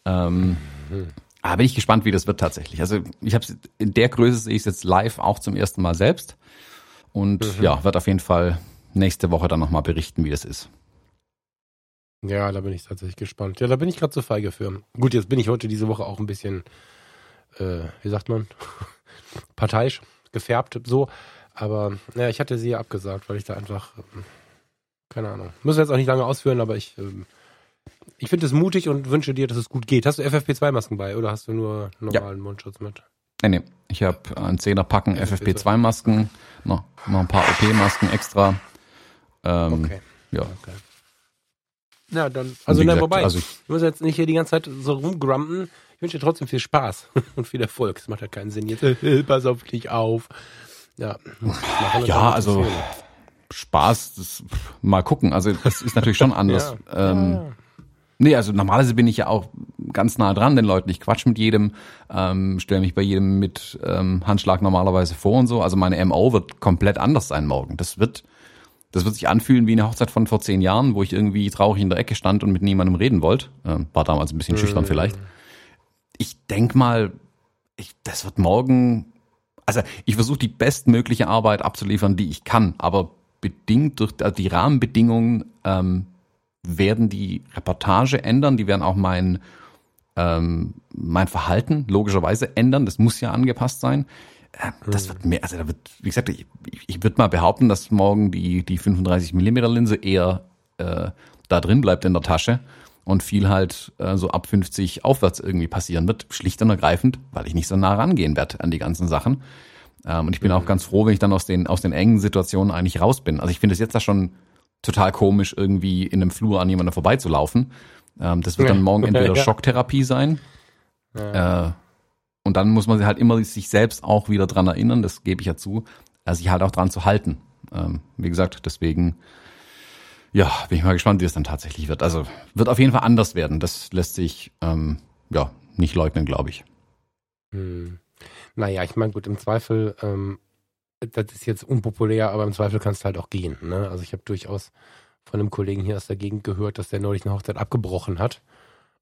[SPEAKER 1] Ähm, mhm. Aber bin ich gespannt, wie das wird tatsächlich. Also ich habe in der Größe sehe ich es jetzt live auch zum ersten Mal selbst. Und mhm. ja, wird auf jeden Fall nächste Woche dann nochmal berichten, wie das ist.
[SPEAKER 2] Ja, da bin ich tatsächlich gespannt. Ja, da bin ich gerade zu feige für. Gut, jetzt bin ich heute diese Woche auch ein bisschen, äh, wie sagt man, <laughs> parteiisch gefärbt, so. Aber ja, ich hatte sie ja abgesagt, weil ich da einfach, ähm, keine Ahnung. Muss jetzt auch nicht lange ausführen, aber ich, ähm, ich finde es mutig und wünsche dir, dass es gut geht. Hast du FFP2-Masken bei oder hast du nur normalen ja. Mundschutz mit?
[SPEAKER 1] Nee, nee. Ich habe ein Zehner Packen FFP2-Masken, noch, noch ein paar OP-Masken extra. Ähm, okay. Ja. Okay.
[SPEAKER 2] Ja, dann, also na, wobei, also ich, ich muss jetzt nicht hier die ganze Zeit so rumgrumpen. Ich wünsche dir trotzdem viel Spaß <laughs> und viel Erfolg. Es macht ja keinen Sinn jetzt. <laughs> Pass auf dich auf. Ja,
[SPEAKER 1] ja also Spaß, das, mal gucken. Also das ist natürlich schon <laughs> anders. ja. Ähm. Nee, also normalerweise bin ich ja auch ganz nah dran den Leuten. Ich quatsch mit jedem, ähm, stelle mich bei jedem mit ähm, Handschlag normalerweise vor und so. Also meine MO wird komplett anders sein morgen. Das wird das wird sich anfühlen wie eine Hochzeit von vor zehn Jahren, wo ich irgendwie traurig in der Ecke stand und mit niemandem reden wollte. Ähm, war damals ein bisschen schüchtern vielleicht. Ich denk mal, ich, das wird morgen, also ich versuche die bestmögliche Arbeit abzuliefern, die ich kann, aber bedingt durch die Rahmenbedingungen ähm, werden die Reportage ändern, die werden auch mein, ähm, mein Verhalten logischerweise ändern, das muss ja angepasst sein. Äh, das wird mehr, also da wird, wie gesagt, ich, ich würde mal behaupten, dass morgen die, die 35 Millimeter Linse eher äh, da drin bleibt in der Tasche und viel halt äh, so ab 50 aufwärts irgendwie passieren wird, schlicht und ergreifend, weil ich nicht so nah rangehen werde an die ganzen Sachen. Ähm, und ich bin mhm. auch ganz froh, wenn ich dann aus den, aus den engen Situationen eigentlich raus bin. Also ich finde es jetzt da schon total komisch, irgendwie in einem Flur an jemanden vorbeizulaufen. Ähm, das wird dann morgen entweder. Schocktherapie sein. Ja. Äh, und dann muss man sich halt immer sich selbst auch wieder dran erinnern, das gebe ich ja zu, äh, sich halt auch dran zu halten. Ähm, wie gesagt, deswegen, ja, bin ich mal gespannt, wie es dann tatsächlich wird. Also wird auf jeden Fall anders werden. Das lässt sich ähm, ja nicht leugnen, glaube ich.
[SPEAKER 2] Hm. Naja, ich meine, gut, im Zweifel, ähm, das ist jetzt unpopulär, aber im Zweifel kannst du halt auch gehen. Ne? Also ich habe durchaus von einem Kollegen hier aus der Gegend gehört, dass der neulich eine Hochzeit abgebrochen hat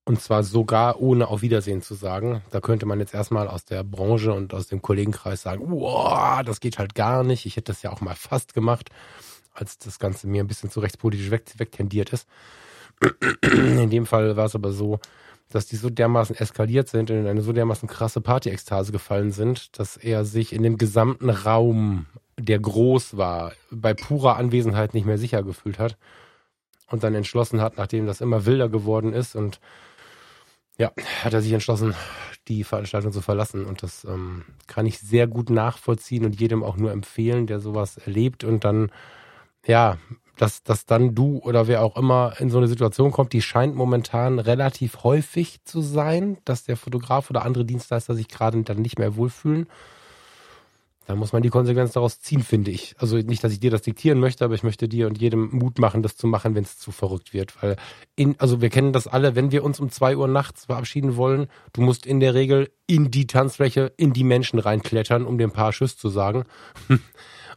[SPEAKER 2] und zwar sogar ohne auf Wiedersehen zu sagen. Da könnte man jetzt erstmal aus der Branche und aus dem Kollegenkreis sagen, wow, das geht halt gar nicht. Ich hätte das ja auch mal fast gemacht, als das Ganze mir ein bisschen zu rechtspolitisch weg, wegtendiert ist. <clears throat> In dem Fall war es aber so, dass die so dermaßen eskaliert sind und in eine so dermaßen krasse Party-Ekstase gefallen sind, dass er sich in dem gesamten Raum, der groß war, bei purer Anwesenheit nicht mehr sicher gefühlt hat und dann entschlossen hat, nachdem das immer wilder geworden ist und ja, hat er sich entschlossen, die Veranstaltung zu verlassen. Und das ähm, kann ich sehr gut nachvollziehen und jedem auch nur empfehlen, der sowas erlebt und dann, ja, dass, dass dann du oder wer auch immer in so eine Situation kommt, die scheint momentan relativ häufig zu sein, dass der Fotograf oder andere Dienstleister sich gerade dann nicht mehr wohlfühlen. Da muss man die Konsequenz daraus ziehen, finde ich. Also nicht, dass ich dir das diktieren möchte, aber ich möchte dir und jedem Mut machen, das zu machen, wenn es zu verrückt wird. Weil in, also wir kennen das alle, wenn wir uns um zwei Uhr nachts verabschieden wollen, du musst in der Regel in die Tanzfläche, in die Menschen reinklettern, um ein paar Schüsse zu sagen.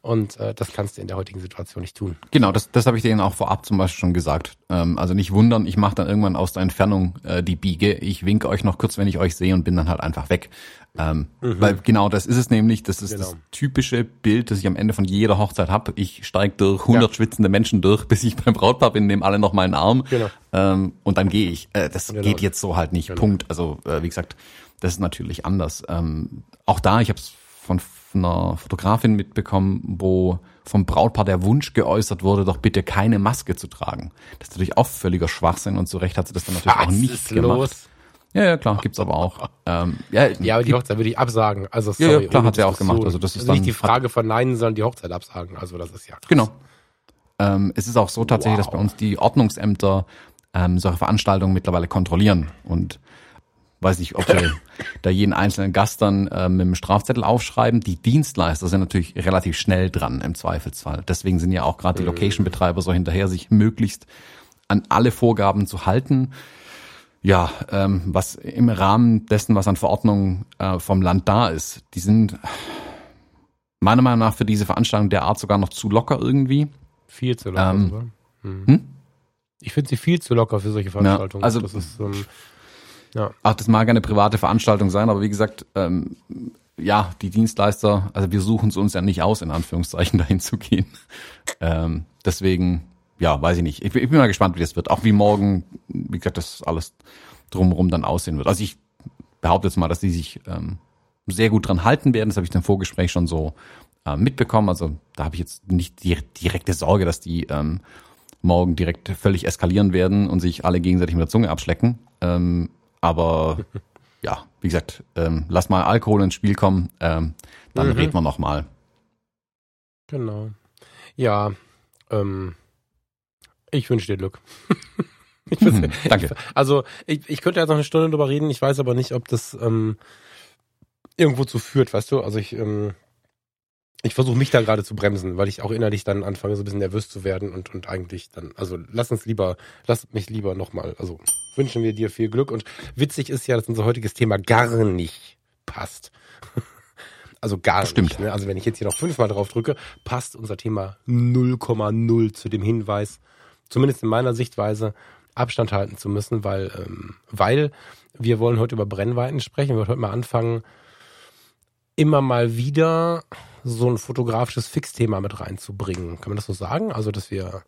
[SPEAKER 2] Und äh, das kannst du in der heutigen Situation nicht tun.
[SPEAKER 1] Genau, das, das habe ich denen auch vorab zum Beispiel schon gesagt. Ähm, also nicht wundern, ich mache dann irgendwann aus der Entfernung äh, die Biege. Ich winke euch noch kurz, wenn ich euch sehe und bin dann halt einfach weg. Ähm, mhm. Weil genau das ist es nämlich, das ist genau. das typische Bild, das ich am Ende von jeder Hochzeit habe. Ich steige durch 100 ja. schwitzende Menschen durch, <laughs> bis ich beim Brautpaar bin, nehme alle noch meinen Arm genau. ähm, und dann gehe ich. Äh, das genau. geht jetzt so halt nicht, genau. Punkt. Also äh, wie gesagt, das ist natürlich anders. Ähm, auch da, ich habe es von einer Fotografin mitbekommen, wo vom Brautpaar der Wunsch geäußert wurde, doch bitte keine Maske zu tragen. Das ist natürlich auch völliger Schwachsinn und zu Recht hat sie das dann natürlich Was auch nicht gemacht. Los? Ja, ja, klar, gibt's aber auch. <laughs>
[SPEAKER 2] Ähm, ja, ja, aber die Hochzeit würde ich absagen. Also sorry,
[SPEAKER 1] ja, ja klar, hat sie auch gemacht. Also das ist also
[SPEAKER 2] nicht die Frage verneinen, sondern die Hochzeit absagen. Also das ist ja krass.
[SPEAKER 1] Genau. Ähm, es ist auch so tatsächlich, wow. dass bei uns die Ordnungsämter ähm, solche Veranstaltungen mittlerweile kontrollieren und weiß nicht, ob wir da jeden einzelnen Gast dann äh, mit dem Strafzettel aufschreiben. Die Dienstleister sind natürlich relativ schnell dran im Zweifelsfall. Deswegen sind ja auch gerade die mhm. Location-Betreiber so hinterher, sich möglichst an alle Vorgaben zu halten. Ja, ähm, was im Rahmen dessen, was an Verordnungen äh, vom Land da ist, die sind meiner Meinung nach für diese Veranstaltung der Art sogar noch zu locker irgendwie.
[SPEAKER 2] Viel zu locker. Ähm, hm. Hm? Ich finde sie viel zu locker für solche Veranstaltungen.
[SPEAKER 1] Ja, also das ist, ähm, ja. Ach, das mag eine private Veranstaltung sein, aber wie gesagt, ähm, ja, die Dienstleister, also wir suchen es uns ja nicht aus, in Anführungszeichen <laughs> dahin zu gehen. Ähm, deswegen, ja, weiß ich nicht. Ich, ich, bin mal gespannt, wie das wird. Auch wie morgen, wie gesagt, das alles drumherum dann aussehen wird. Also ich behaupte jetzt mal, dass die sich ähm, sehr gut dran halten werden. Das habe ich im Vorgespräch schon so äh, mitbekommen. Also da habe ich jetzt nicht die direkte Sorge, dass die ähm, morgen direkt völlig eskalieren werden und sich alle gegenseitig mit der Zunge abschlecken. Ähm, aber ja, wie gesagt, ähm, lass mal Alkohol ins Spiel kommen, ähm, dann mhm. reden wir noch mal.
[SPEAKER 2] Genau. Ja, ähm, ich wünsche dir Glück. <laughs>
[SPEAKER 1] ich mhm, danke.
[SPEAKER 2] Also ich, ich könnte jetzt noch eine Stunde drüber reden, ich weiß aber nicht, ob das ähm, irgendwo zu führt, weißt du? Also ich ähm, ich versuche mich da gerade zu bremsen, weil ich auch innerlich dann anfange, so ein bisschen nervös zu werden und, und eigentlich dann, also lass uns lieber, lass mich lieber nochmal, also wünschen wir dir viel Glück und witzig ist ja, dass unser heutiges Thema gar nicht passt. <laughs> Also gar
[SPEAKER 1] Stimmt.
[SPEAKER 2] nicht. Ne? Also wenn ich jetzt hier noch fünfmal drauf drücke, passt unser Thema 0,0 zu dem Hinweis, zumindest in meiner Sichtweise, Abstand halten zu müssen, weil, ähm, weil wir wollen heute über Brennweiten sprechen. Wir wollen heute mal anfangen, immer mal wieder so ein fotografisches Fixthema mit reinzubringen. Kann man das so sagen? Also, dass wir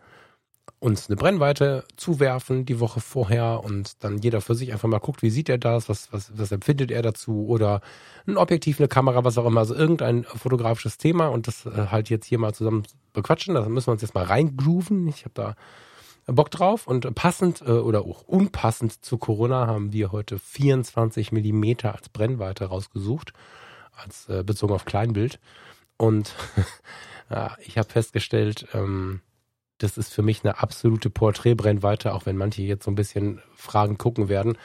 [SPEAKER 2] uns eine Brennweite zuwerfen die Woche vorher und dann jeder für sich einfach mal guckt, wie sieht er das, was, was, was empfindet er dazu oder ein Objektiv, eine Kamera, was auch immer, also irgendein fotografisches Thema und das äh, halt jetzt hier mal zusammen bequatschen, da müssen wir uns jetzt mal reingrooven. Ich habe da Bock drauf und passend äh, oder auch unpassend zu Corona haben wir heute 24 Millimeter als Brennweite rausgesucht, als äh, bezogen auf Kleinbild. Und <laughs> ja, ich habe festgestellt, ähm, das ist für mich eine absolute Porträtbrennweite, auch wenn manche jetzt so ein bisschen Fragen gucken werden.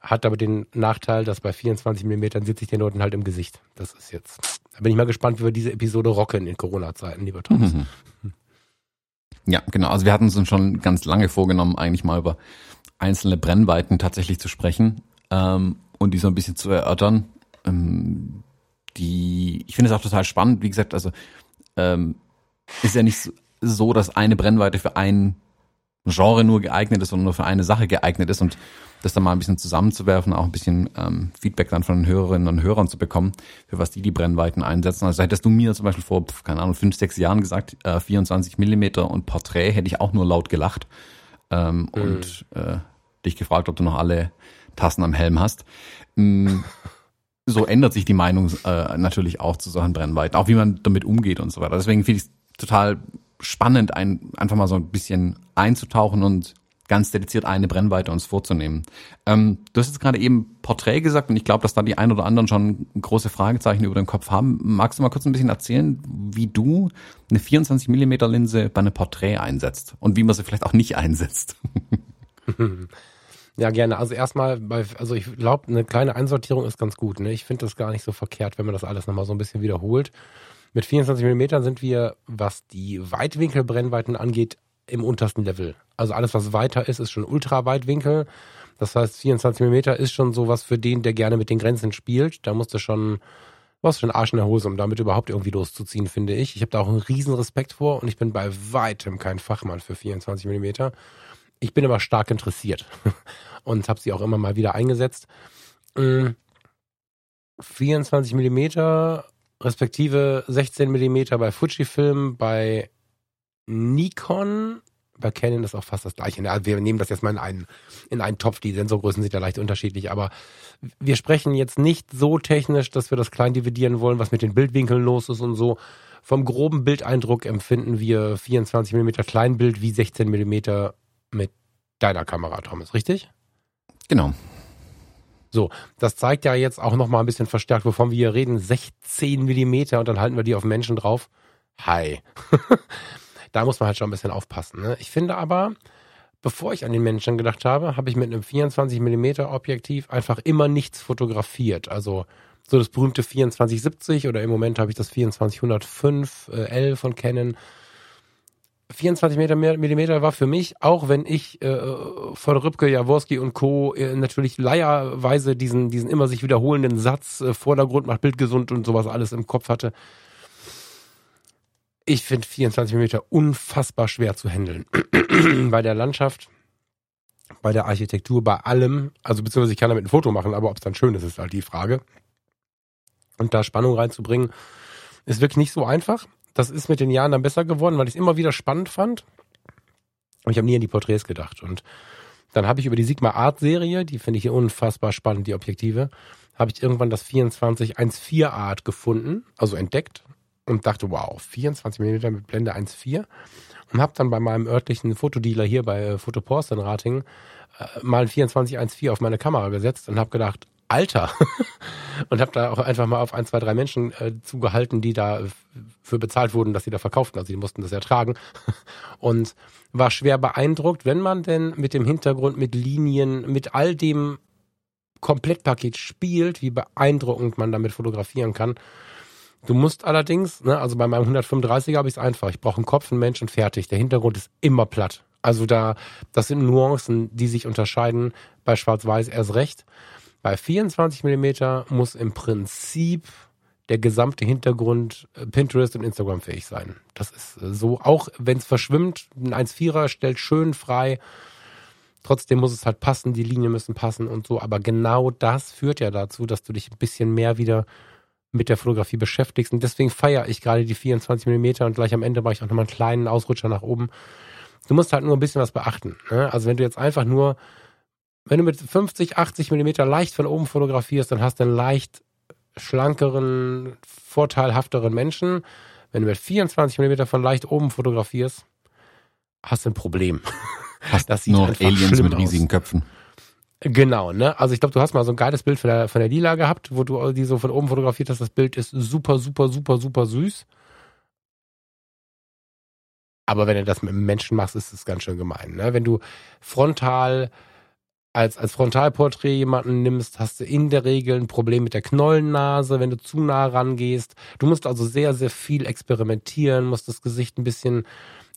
[SPEAKER 2] Hat aber den Nachteil, dass bei 24 Millimetern sitze ich den Leuten halt im Gesicht. Das ist jetzt. Da bin ich mal gespannt, wie wir diese Episode rocken in Corona-Zeiten, lieber Thomas. Mhm.
[SPEAKER 1] Ja, genau. Also wir hatten uns schon ganz lange vorgenommen, eigentlich mal über einzelne Brennweiten tatsächlich zu sprechen ähm, und die so ein bisschen zu erörtern. Ähm, die, ich finde es auch total spannend, wie gesagt, also ähm, ist ja nicht so, dass eine Brennweite für ein Genre nur geeignet ist und nur für eine Sache geeignet ist und das dann mal ein bisschen zusammenzuwerfen, auch ein bisschen ähm, Feedback dann von den Hörerinnen und Hörern zu bekommen, für was die die Brennweiten einsetzen. Also hättest du mir zum Beispiel vor, keine Ahnung, fünf, sechs Jahren gesagt, äh, 24 Millimeter und Porträt, hätte ich auch nur laut gelacht ähm, mhm. und äh, dich gefragt, ob du noch alle Tassen am Helm hast. Ähm, <laughs> so ändert sich die Meinung äh, natürlich auch zu solchen Brennweiten, auch wie man damit umgeht und so weiter. Deswegen finde ich es total spannend, ein, einfach mal so ein bisschen einzutauchen und ganz dediziert eine Brennweite uns vorzunehmen. Ähm, du hast jetzt gerade eben Porträt gesagt und ich glaube, dass da die ein oder anderen schon große Fragezeichen über den Kopf haben. Magst du mal kurz ein bisschen erzählen, wie du eine 24 Millimeter Linse bei einem Porträt einsetzt und wie man sie vielleicht auch nicht einsetzt? <laughs>
[SPEAKER 2] Ja, gerne. Also erstmal, bei, also ich glaube, eine kleine Einsortierung ist ganz gut. Ne? Ich finde das gar nicht so verkehrt, wenn man das alles nochmal so ein bisschen wiederholt. Mit 24 mm sind wir, was die Weitwinkelbrennweiten angeht, im untersten Level. Also alles, was weiter ist, ist schon Ultraweitwinkel. Das heißt, 24 mm ist schon sowas für den, der gerne mit den Grenzen spielt. Da musst du schon, was schon Arsch in der Hose, um damit überhaupt irgendwie loszuziehen, finde ich. Ich habe da auch einen riesen Respekt vor und ich bin bei weitem kein Fachmann für 24 mm. Ich bin aber stark interessiert <laughs> und habe sie auch immer mal wieder eingesetzt. 24 mm respektive 16 mm bei Fujifilm, bei Nikon, bei Canon ist auch fast das gleiche. Wir nehmen das jetzt mal in einen, in einen Topf. Die Sensorgrößen sind ja leicht unterschiedlich, aber wir sprechen jetzt nicht so technisch, dass wir das klein dividieren wollen, was mit den Bildwinkeln los ist und so. Vom groben Bildeindruck empfinden wir 24 mm Kleinbild wie 16 mm mit deiner Kamera, Thomas, richtig?
[SPEAKER 1] Genau.
[SPEAKER 2] So, das zeigt ja jetzt auch nochmal ein bisschen verstärkt, wovon wir hier reden. 16 Millimeter und dann halten wir die auf Menschen drauf. Hi. <laughs> da muss man halt schon ein bisschen aufpassen. Ne? Ich finde aber, bevor ich an den Menschen gedacht habe, habe ich mit einem 24 Millimeter Objektiv einfach immer nichts fotografiert. Also so das berühmte 2470 oder im Moment habe ich das 2405 äh, L von Canon 24 Meter Millimeter war für mich, auch wenn ich äh, von Rübke, Jaworski und Co. Äh, natürlich leierweise diesen, diesen immer sich wiederholenden Satz, äh, Vordergrund macht Bild gesund und sowas alles im Kopf hatte. Ich finde 24 Millimeter unfassbar schwer zu handeln. <clears throat> bei der Landschaft, bei der Architektur, bei allem. Also beziehungsweise ich kann damit ein Foto machen, aber ob es dann schön ist, ist halt die Frage. Und da Spannung reinzubringen, ist wirklich nicht so einfach. Das ist mit den Jahren dann besser geworden, weil ich es immer wieder spannend fand. Und ich habe nie an die Porträts gedacht. Und dann habe ich über die Sigma Art Serie, die finde ich unfassbar spannend, die Objektive, habe ich irgendwann das 2414 Art gefunden, also entdeckt und dachte, wow, 24 mm mit Blende 1.4 und habe dann bei meinem örtlichen Fotodealer hier bei Fotopost in Rating äh, mal ein 2414 auf meine Kamera gesetzt und habe gedacht, Alter. <laughs> und habe da auch einfach mal auf ein, zwei, drei Menschen äh, zugehalten, die da für bezahlt wurden, dass sie da verkauften. Also die mussten das ertragen. <laughs> und war schwer beeindruckt, wenn man denn mit dem Hintergrund, mit Linien, mit all dem Komplettpaket spielt, wie beeindruckend man damit fotografieren kann. Du musst allerdings, ne, also bei meinem 135er habe ich es einfach. Ich brauche einen Kopf, einen Mensch und fertig. Der Hintergrund ist immer platt. Also da, das sind Nuancen, die sich unterscheiden. Bei Schwarz-Weiß erst recht. Bei 24 mm muss im Prinzip der gesamte Hintergrund äh, Pinterest und Instagram fähig sein. Das ist äh, so, auch wenn es verschwimmt, ein 1,4er stellt schön frei. Trotzdem muss es halt passen, die Linien müssen passen und so. Aber genau das führt ja dazu, dass du dich ein bisschen mehr wieder mit der Fotografie beschäftigst. Und deswegen feiere ich gerade die 24 mm und gleich am Ende mache ich auch nochmal einen kleinen Ausrutscher nach oben. Du musst halt nur ein bisschen was beachten. Ne? Also wenn du jetzt einfach nur wenn du mit 50, 80 Millimeter leicht von oben fotografierst, dann hast du einen leicht schlankeren, vorteilhafteren Menschen. Wenn du mit 24 Millimeter von leicht oben fotografierst, hast du ein Problem. <laughs>
[SPEAKER 1] Hast das sieht nur Aliens mit riesigen aus. Köpfen.
[SPEAKER 2] Genau, ne? Also ich glaube, du hast mal so ein geiles Bild von der, von der Lila gehabt, wo du die so von oben fotografiert hast. Das Bild ist super, super, super, super süß. Aber wenn du das mit Menschen machst, ist es ganz schön gemein. Ne? Wenn du frontal als, als Frontalporträt jemanden nimmst, hast du in der Regel ein Problem mit der Knollennase, wenn du zu nah rangehst. Du musst also sehr, sehr viel experimentieren, musst das Gesicht ein bisschen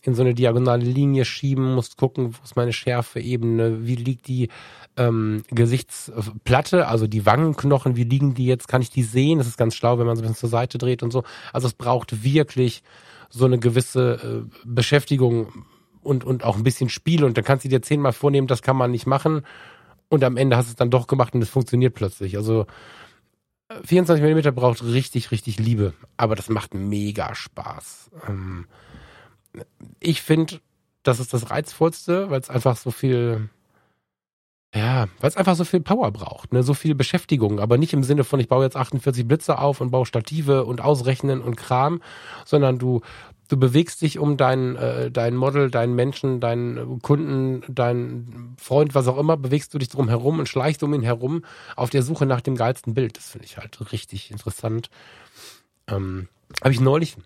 [SPEAKER 2] in so eine diagonale Linie schieben, musst gucken, wo ist meine Schärfeebene, wie liegt die ähm, Gesichtsplatte, also die Wangenknochen, wie liegen die jetzt, kann ich die sehen? Das ist ganz schlau, wenn man so ein bisschen zur Seite dreht und so. Also es braucht wirklich so eine gewisse äh, Beschäftigung und, und auch ein bisschen Spiel und dann kannst du dir zehnmal vornehmen, das kann man nicht machen und am Ende hast du es dann doch gemacht und es funktioniert plötzlich. Also 24 mm braucht richtig, richtig Liebe, aber das macht mega Spaß. Ähm, ich finde, das ist das Reizvollste, weil es einfach so viel ja, weil es einfach so viel Power braucht, ne? so viel Beschäftigung, aber nicht im Sinne von, ich baue jetzt 48 Blitze auf und baue Stative und Ausrechnen und Kram, sondern du, du bewegst dich um dein, äh, dein Model, deinen Menschen, deinen Kunden, deinen Freund, was auch immer, bewegst du dich drum herum und schleichst um ihn herum auf der Suche nach dem geilsten Bild. Das finde ich halt richtig interessant. Ähm, Habe ich neulich,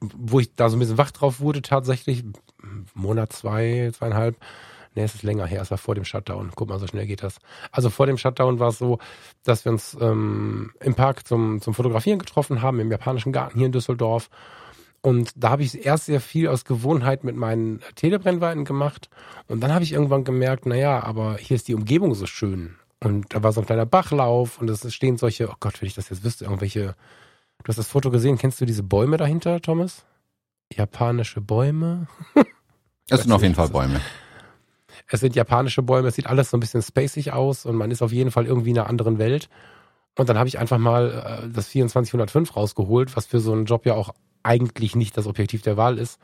[SPEAKER 2] wo ich da so ein bisschen wach drauf wurde, tatsächlich, Monat, zwei, zweieinhalb, Nee, es ist länger her, es war vor dem Shutdown. Guck mal, so schnell geht das. Also vor dem Shutdown war es so, dass wir uns ähm, im Park zum, zum Fotografieren getroffen haben, im japanischen Garten hier in Düsseldorf. Und da habe ich erst sehr viel aus Gewohnheit mit meinen Telebrennweiten gemacht. Und dann habe ich irgendwann gemerkt, naja, aber hier ist die Umgebung so schön. Und da war so ein kleiner Bachlauf und es stehen solche, oh Gott, wenn ich das jetzt wüsste, irgendwelche. Du hast das Foto gesehen, kennst du diese Bäume dahinter, Thomas? Japanische Bäume? <laughs>
[SPEAKER 1] Es sind auf jeden Fall Bäume.
[SPEAKER 2] Es sind japanische Bäume, es sieht alles so ein bisschen spacig aus und man ist auf jeden Fall irgendwie in einer anderen Welt. Und dann habe ich einfach mal äh, das 2405 rausgeholt, was für so einen Job ja auch eigentlich nicht das Objektiv der Wahl ist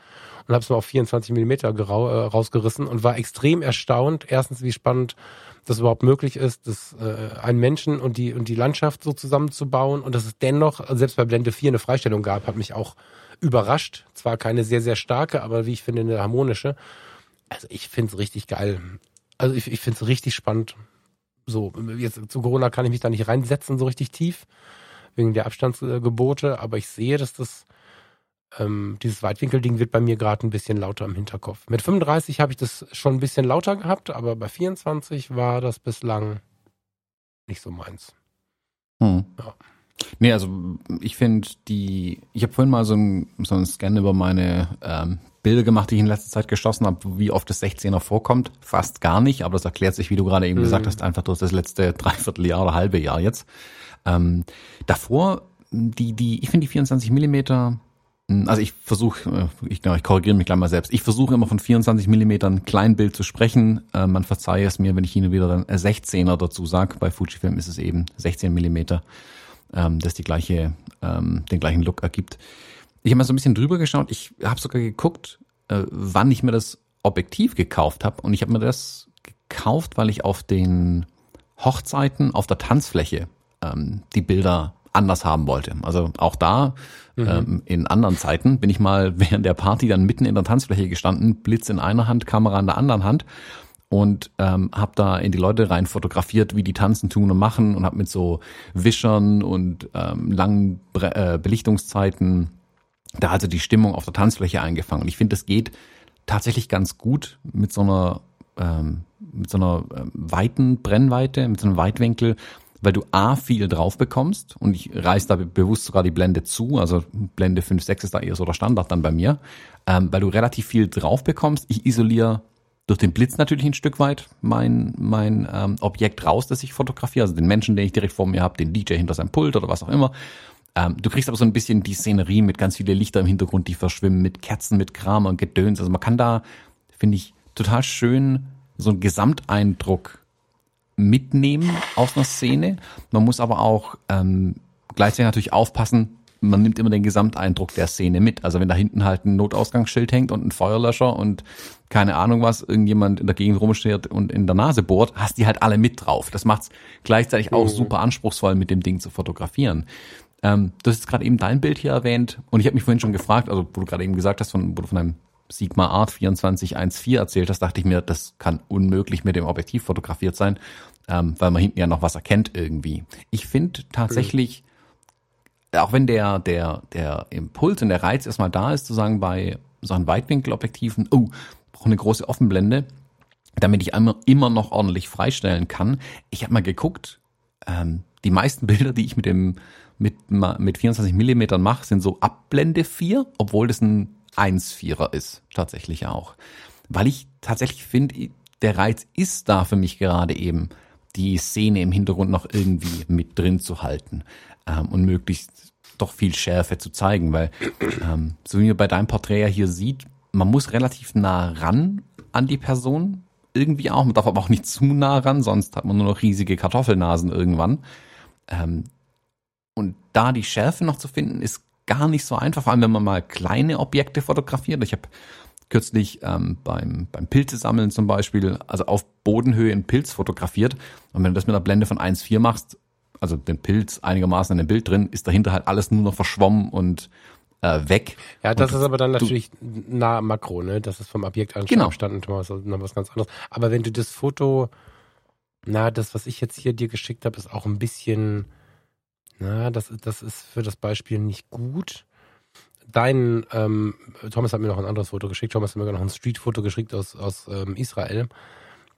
[SPEAKER 2] und habe es mal auf 24 Millimeter äh, rausgerissen und war extrem erstaunt. Erstens, wie spannend das überhaupt möglich ist, das, äh, einen Menschen und die und die Landschaft so zusammenzubauen und dass es dennoch selbst bei Blende 4 eine Freistellung gab, hat mich auch überrascht. Zwar keine sehr sehr starke, aber wie ich finde eine harmonische. Also ich finde es richtig geil. Also ich, ich finde es richtig spannend. So jetzt zu Corona kann ich mich da nicht reinsetzen so richtig tief wegen der Abstandsgebote, aber ich sehe, dass das ähm, dieses Weitwinkelding wird bei mir gerade ein bisschen lauter im Hinterkopf. Mit 35 habe ich das schon ein bisschen lauter gehabt, aber bei 24 war das bislang nicht so meins.
[SPEAKER 1] Hm. Ja. Nee, also ich finde die, ich habe vorhin mal so einen so einen Scan über meine ähm, Bilder gemacht, die ich in letzter Zeit geschossen habe, wie oft das 16er vorkommt. Fast gar nicht, aber das erklärt sich, wie du gerade eben mhm. gesagt hast, einfach durch das letzte Dreivierteljahr oder halbe Jahr jetzt. Ähm, davor, die, die, ich finde die 24 Millimeter hm, also ich versuche, äh, ich, genau, ich korrigiere mich gleich mal selbst. Ich versuche immer von 24 Millimetern Kleinbild zu sprechen. Äh, man verzeihe es mir, wenn ich Ihnen wieder dann 16er dazu sage. Bei Fujifilm ist es eben 16 Millimeter, ähm, das die gleiche, ähm, den gleichen Look ergibt. Ich habe mal so ein bisschen drüber geschaut. Ich habe sogar geguckt, äh, wann ich mir das Objektiv gekauft habe. Und ich habe mir das gekauft, weil ich auf den Hochzeiten auf der Tanzfläche ähm, die Bilder anders haben wollte. Also auch da mhm. ähm, in anderen Zeiten bin ich mal <laughs> während der Party dann mitten in der Tanzfläche gestanden, Blitz in einer Hand, Kamera in der anderen Hand und ähm, habe da in die Leute rein fotografiert, wie die tanzen, tun und machen und habe mit so Wischern und ähm, langen Bre äh, Belichtungszeiten da also die Stimmung auf der Tanzfläche eingefangen. Und ich finde, das geht tatsächlich ganz gut mit so einer ähm, mit so einer äh, weiten Brennweite, mit so einem Weitwinkel weil du A viel drauf bekommst und ich reiß da bewusst sogar die Blende zu, also Blende 5, 6 ist da eher so der Standard dann bei mir, ähm, weil du relativ viel drauf bekommst. Ich isoliere durch den Blitz natürlich ein Stück weit mein, mein ähm, Objekt raus, das ich fotografiere, also den Menschen, den ich direkt vor mir habe, den DJ hinter seinem Pult oder was auch immer. Ähm, du kriegst aber so ein bisschen die Szenerie mit ganz viele Lichter im Hintergrund, die verschwimmen, mit Kerzen, mit Kram und Gedöns. Also man kann da, finde ich, total schön so einen Gesamteindruck mitnehmen aus einer Szene. Man muss aber auch ähm, gleichzeitig natürlich aufpassen, man nimmt immer den Gesamteindruck der Szene mit. Also wenn da hinten halt ein Notausgangsschild hängt und ein Feuerlöscher und keine Ahnung was, irgendjemand in der Gegend rumsteht und in der Nase bohrt, hast die halt alle mit drauf. Das macht's gleichzeitig auch mhm. super anspruchsvoll, mit dem Ding zu fotografieren. Ähm, du hast gerade eben dein Bild hier erwähnt und ich habe mich vorhin schon gefragt, also wo du gerade eben gesagt hast, von, wo du von einem Sigma Art 2414 erzählt hast, dachte ich mir, das kann unmöglich mit dem Objektiv fotografiert sein ähm, weil man hinten ja noch was erkennt irgendwie. Ich finde tatsächlich, auch wenn der, der, der Impuls und der Reiz erstmal da ist, zu sagen, bei so einem Weitwinkelobjektiven, oh, brauche eine große Offenblende, damit ich einmal immer noch ordentlich freistellen kann. Ich habe mal geguckt, ähm, die meisten Bilder, die ich mit dem mit, mit 24 Millimetern mache, sind so Abblende 4, obwohl das ein 1,4er ist, tatsächlich auch. Weil ich tatsächlich finde, der Reiz ist da für mich gerade eben, die Szene im Hintergrund noch irgendwie mit drin zu halten ähm, und möglichst doch viel Schärfe zu zeigen, weil ähm, so wie man bei deinem Porträt ja hier sieht, man muss relativ nah ran an die Person irgendwie auch. Man darf aber auch nicht zu nah ran, sonst hat man nur noch riesige Kartoffelnasen irgendwann. Ähm, und da die Schärfe noch zu finden, ist gar nicht so einfach, vor allem wenn man mal kleine Objekte fotografiert. Ich habe kürzlich ähm, beim, beim Pilzesammeln zum Beispiel, also auf Bodenhöhe einen Pilz fotografiert. Und wenn du das mit einer Blende von 1,4 machst, also den Pilz einigermaßen in dem Bild drin, ist dahinter halt alles nur noch verschwommen und äh, weg.
[SPEAKER 2] Ja, das und ist aber dann natürlich nah Makro, ne? Das ist vom Objekt an
[SPEAKER 1] genau.
[SPEAKER 2] stand und noch was ganz anderes. Aber wenn du das Foto, na, das, was ich jetzt hier dir geschickt habe, ist auch ein bisschen, na, das, das ist für das Beispiel nicht gut dein, ähm, Thomas hat mir noch ein anderes Foto geschickt, Thomas hat mir noch ein Street-Foto geschickt aus, aus ähm, Israel.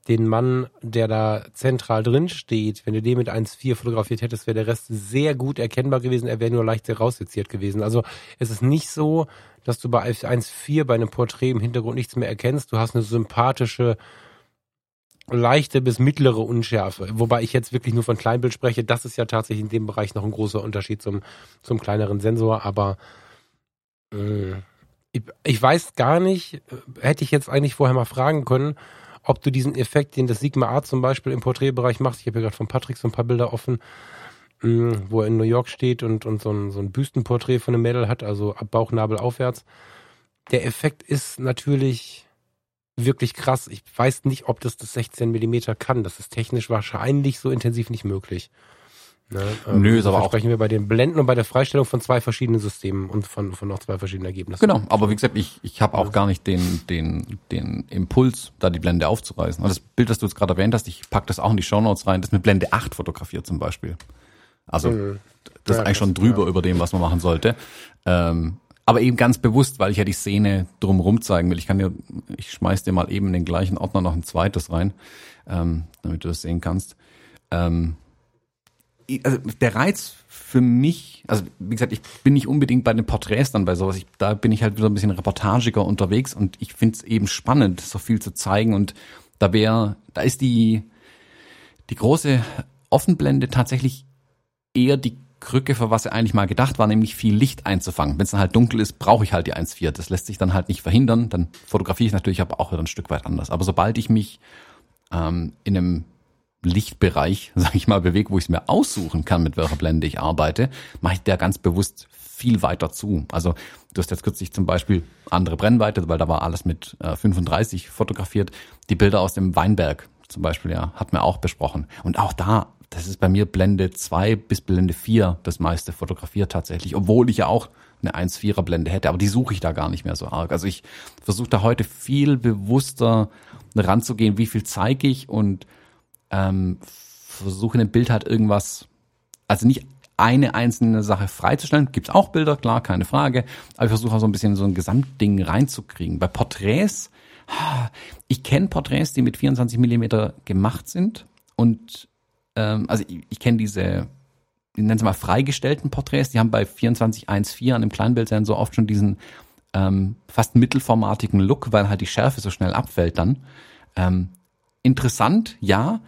[SPEAKER 2] Den Mann, der da zentral drin steht, wenn du den mit 1,4 fotografiert hättest, wäre der Rest sehr gut erkennbar gewesen, er wäre nur leicht rausseziert gewesen. Also es ist nicht so, dass du bei 1,4 bei einem Porträt im Hintergrund nichts mehr erkennst. Du hast eine sympathische, leichte bis mittlere Unschärfe. Wobei ich jetzt wirklich nur von Kleinbild spreche. Das ist ja tatsächlich in dem Bereich noch ein großer Unterschied zum, zum kleineren Sensor. Aber äh, ich, ich weiß gar nicht, hätte ich jetzt eigentlich vorher mal fragen können, ob du diesen Effekt, den das Sigma Art zum Beispiel im Porträtbereich macht, ich habe ja gerade von Patrick so ein paar Bilder offen, mh, wo er in New York steht und, und so, ein, so ein Büstenporträt von einem Mädel hat, also ab Bauchnabel aufwärts. Der Effekt ist natürlich wirklich krass. Ich weiß nicht, ob das das 16 Millimeter kann. Das ist technisch wahrscheinlich so intensiv nicht möglich.
[SPEAKER 1] Ne? Ähm, Nö, ist aber auch.
[SPEAKER 2] Sprechen wir bei den Blenden und bei der Freistellung von zwei verschiedenen Systemen und von, von noch zwei verschiedenen Ergebnissen.
[SPEAKER 1] Genau, aber wie gesagt, ich, ich habe auch gar nicht den, den, den Impuls, da die Blende aufzureißen. Und das Bild, das du jetzt gerade erwähnt hast, ich pack das auch in die Shownotes rein, das mit Blende 8 fotografiert zum Beispiel. Also mhm. das ja, ist eigentlich schon drüber ja. über dem, was man machen sollte. Ähm, aber eben ganz bewusst, weil ich ja die Szene drumherum zeigen will. Ich kann dir, ich schmeiß dir mal eben in den gleichen Ordner noch ein zweites rein, ähm, damit du das sehen kannst. Ähm, also der Reiz für mich, also wie gesagt, ich bin nicht unbedingt bei den Porträts dann bei sowas. Ich, da bin ich halt wieder ein bisschen reportagiger unterwegs und ich finde es eben spannend, so viel zu zeigen. Und da wäre, da ist die, die große Offenblende tatsächlich eher die Krücke, für was er eigentlich mal gedacht war, nämlich viel Licht einzufangen. Wenn es dann halt dunkel ist, brauche ich halt die 1.4. Das lässt sich dann halt nicht verhindern. Dann fotografiere ich natürlich aber auch wieder ein Stück weit anders. Aber sobald ich mich ähm, in einem Lichtbereich, <laughs> sage ich mal, bewege, wo ich es mir aussuchen kann, mit welcher Blende ich arbeite, mache ich der ganz bewusst viel weiter zu. Also du hast jetzt kürzlich zum Beispiel andere Brennweite, weil da war alles mit äh, 35 fotografiert. Die Bilder aus dem Weinberg zum Beispiel, ja, hat man auch besprochen. Und auch da, das ist bei mir Blende 2 bis Blende 4 das meiste fotografiert tatsächlich, obwohl ich ja auch eine 1,4er Blende hätte, aber die suche ich da gar nicht mehr so arg. Also ich versuche da heute viel bewusster ranzugehen, wie viel zeige ich und ähm, versuche in dem Bild halt irgendwas, also nicht eine einzelne Sache freizustellen. Gibt's auch Bilder, klar, keine Frage. Aber ich versuche auch so ein bisschen so ein Gesamtding reinzukriegen. Bei Porträts, ich kenne Porträts, die mit 24 Millimeter gemacht sind. Und ähm, also ich, ich kenne diese, ich nenne es mal freigestellten Porträts, die haben bei 24.1.4 an dem Kleinbildsensor oft schon diesen ähm, fast mittelformatigen Look, weil halt die Schärfe so schnell abfällt dann. Ähm, interessant, ja,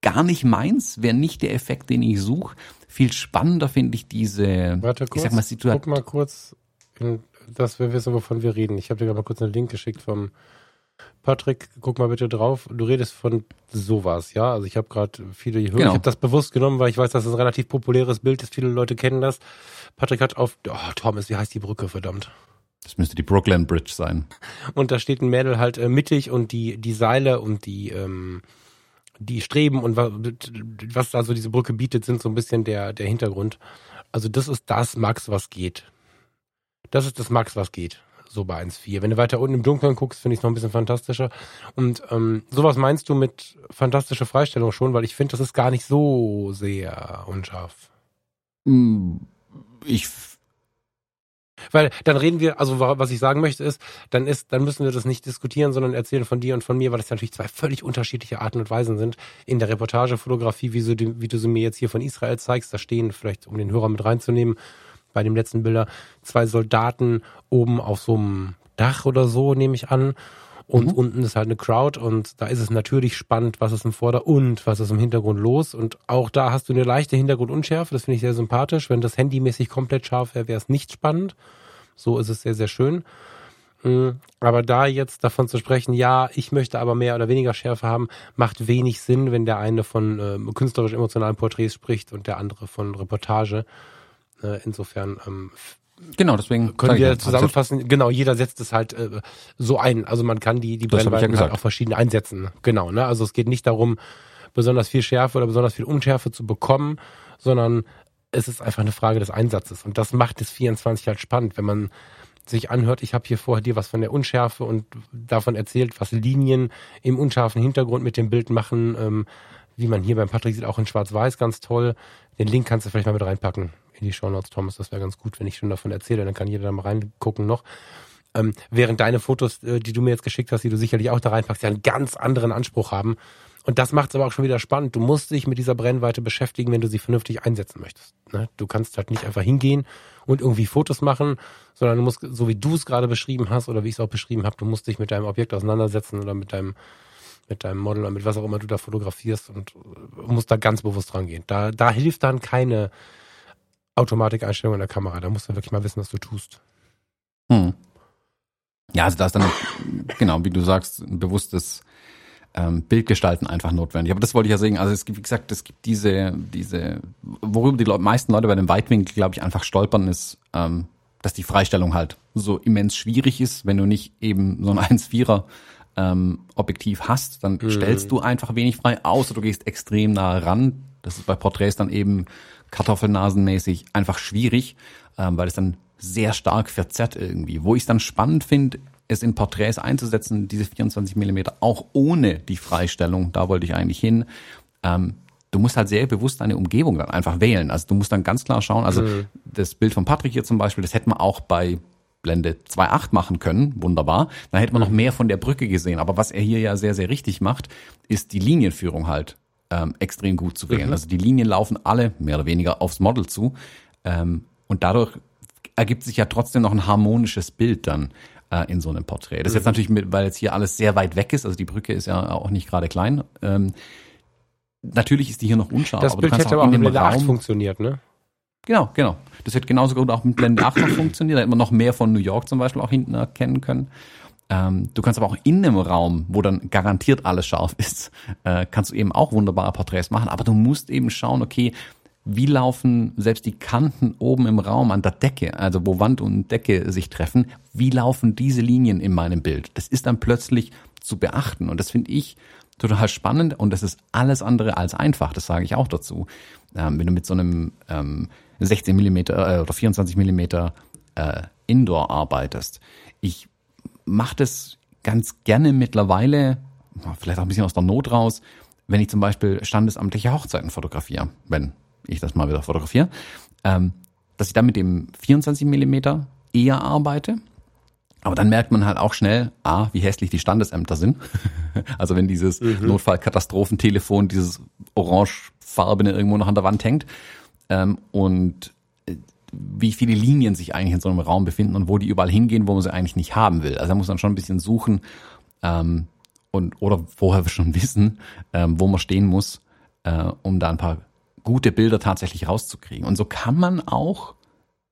[SPEAKER 1] gar nicht meins, wäre nicht der Effekt, den ich suche. Viel spannender finde ich diese,
[SPEAKER 2] Warte kurz,
[SPEAKER 1] ich sag
[SPEAKER 2] mal, Situation. Guck mal kurz, in, dass wir wissen, wovon wir reden. Ich habe dir gerade mal kurz einen Link geschickt vom Patrick, guck mal bitte drauf. Du redest von sowas, ja? Also ich habe gerade viele gehört. Genau. Ich habe das bewusst genommen, weil ich weiß, dass es ein relativ populäres Bild ist. Viele Leute kennen das. Patrick hat auf, oh, Thomas, wie heißt die Brücke, verdammt?
[SPEAKER 1] Das müsste die Brooklyn Bridge sein.
[SPEAKER 2] Und da steht ein Mädel halt äh, mittig und die, die Seile und die, ähm, die Streben und was da so diese Brücke bietet, sind so ein bisschen der, der Hintergrund. Also das ist das Max, was geht. Das ist das Max, was geht. So bei 1.4. Wenn du weiter unten im Dunkeln guckst, finde ich es noch ein bisschen fantastischer. Und ähm, sowas meinst du mit fantastische Freistellung schon, weil ich finde, das ist gar nicht so sehr unscharf.
[SPEAKER 1] Hm, ich
[SPEAKER 2] weil dann reden wir, also was ich sagen möchte ist, dann ist, dann müssen wir das nicht diskutieren, sondern erzählen von dir und von mir, weil das natürlich zwei völlig unterschiedliche Arten und Weisen sind. In der Reportagefotografie, wie, so wie du sie mir jetzt hier von Israel zeigst, da stehen vielleicht, um den Hörer mit reinzunehmen, bei dem letzten Bilder zwei Soldaten oben auf so einem Dach oder so, nehme ich an. Und mhm. unten ist halt eine Crowd und da ist es natürlich spannend, was ist im Vorder- und was ist im Hintergrund los. Und auch da hast du eine leichte Hintergrundunschärfe, das finde ich sehr sympathisch. Wenn das handymäßig komplett scharf wäre, wäre es nicht spannend. So ist es sehr, sehr schön. Mm, aber da jetzt davon zu sprechen, ja, ich möchte aber mehr oder weniger Schärfe haben, macht wenig Sinn, wenn der eine von äh, künstlerisch-emotionalen Porträts spricht und der andere von Reportage. Äh, insofern ähm,
[SPEAKER 1] Genau, deswegen
[SPEAKER 2] können wir zusammenfassen. Genau, jeder setzt es halt äh, so ein. Also man kann die die Brennweiten ja halt auch verschieden einsetzen. Genau, ne? Also es geht nicht darum, besonders viel Schärfe oder besonders viel Unschärfe zu bekommen, sondern es ist einfach eine Frage des Einsatzes. Und das macht das 24 halt spannend, wenn man sich anhört, ich habe hier vorher dir was von der Unschärfe und davon erzählt, was Linien im unscharfen Hintergrund mit dem Bild machen, ähm, wie man hier beim Patrick sieht, auch in Schwarz-Weiß ganz toll. Den Link kannst du vielleicht mal mit reinpacken in die Shownotes, Thomas. Das wäre ganz gut, wenn ich schon davon erzähle. Dann kann jeder da mal reingucken noch. Ähm, während deine Fotos, äh, die du mir jetzt geschickt hast, die du sicherlich auch da reinpackst, ja einen ganz anderen Anspruch haben. Und das macht es aber auch schon wieder spannend. Du musst dich mit dieser Brennweite beschäftigen, wenn du sie vernünftig einsetzen möchtest. Ne? Du kannst halt nicht einfach hingehen und irgendwie Fotos machen, sondern du musst, so wie du es gerade beschrieben hast oder wie ich es auch beschrieben habe, du musst dich mit deinem Objekt auseinandersetzen oder mit deinem mit deinem Model oder mit was auch immer du da fotografierst und musst da ganz bewusst dran gehen. Da, da hilft dann keine Automatikeinstellung in der Kamera. Da musst du wirklich mal wissen, was du tust.
[SPEAKER 1] Hm. Ja, also da ist dann, genau, wie du sagst, ein bewusstes ähm, Bildgestalten einfach notwendig. Aber das wollte ich ja sagen. Also es gibt, wie gesagt, es gibt diese, diese, worüber die Le meisten Leute bei dem Weitwinkel, glaube ich, einfach stolpern, ist, ähm, dass die Freistellung halt so immens schwierig ist, wenn du nicht eben so ein 1,4er <laughs> ähm, Objektiv hast, dann mhm. stellst du einfach wenig frei, außer du gehst extrem nah ran. Das ist bei Porträts dann eben kartoffelnasenmäßig einfach schwierig, ähm, weil es dann sehr stark verzerrt irgendwie. Wo ich es dann spannend finde, es in Porträts einzusetzen, diese 24 Millimeter, auch ohne die Freistellung, da wollte ich eigentlich hin. Ähm, du musst halt sehr bewusst deine Umgebung dann einfach wählen. Also du musst dann ganz klar schauen, also mhm. das Bild von Patrick hier zum Beispiel, das hätten wir auch bei Blende 2.8 machen können, wunderbar. Dann hätte man noch mehr von der Brücke gesehen. Aber was er hier ja sehr, sehr richtig macht, ist die Linienführung halt ähm, extrem gut zu wählen. Mhm. Also die Linien laufen alle mehr oder weniger aufs Model zu. Ähm, und dadurch ergibt sich ja trotzdem noch ein harmonisches Bild dann äh, in so einem Porträt. Das ist jetzt mhm. natürlich, mit, weil jetzt hier alles sehr weit weg ist, also die Brücke ist ja auch nicht gerade klein. Ähm, natürlich ist die hier noch unscharf.
[SPEAKER 2] Das Bild hätte aber auch in dem Raum funktioniert, ne?
[SPEAKER 1] Genau, genau. Das hätte genauso gut auch mit Blende 8 noch funktioniert. Da hätte man noch mehr von New York zum Beispiel auch hinten erkennen können. Ähm, du kannst aber auch in einem Raum, wo dann garantiert alles scharf ist, <laughs> äh, kannst du eben auch wunderbare Porträts machen. Aber du musst eben schauen, okay, wie laufen selbst die Kanten oben im Raum an der Decke, also wo Wand und Decke sich treffen, wie laufen diese Linien in meinem Bild? Das ist dann plötzlich zu beachten und das finde ich total spannend und das ist alles andere als einfach, das sage ich auch dazu. Ähm, wenn du mit so einem ähm, 16 Millimeter äh, oder 24 Millimeter äh, Indoor arbeitest. Ich mache das ganz gerne mittlerweile, vielleicht auch ein bisschen aus der Not raus, wenn ich zum Beispiel standesamtliche Hochzeiten fotografiere, wenn ich das mal wieder fotografiere, ähm, dass ich dann mit dem 24 Millimeter eher arbeite. Aber dann merkt man halt auch schnell, a, wie hässlich die Standesämter sind. <laughs> also wenn dieses mhm. Notfallkatastrophentelefon, dieses orangefarbene irgendwo noch an der Wand hängt ähm, und wie viele Linien sich eigentlich in so einem Raum befinden und wo die überall hingehen, wo man sie eigentlich nicht haben will. Also da muss man schon ein bisschen suchen ähm, und oder vorher schon <laughs> wissen, ähm, wo man stehen muss, äh, um da ein paar gute Bilder tatsächlich rauszukriegen. Und so kann man auch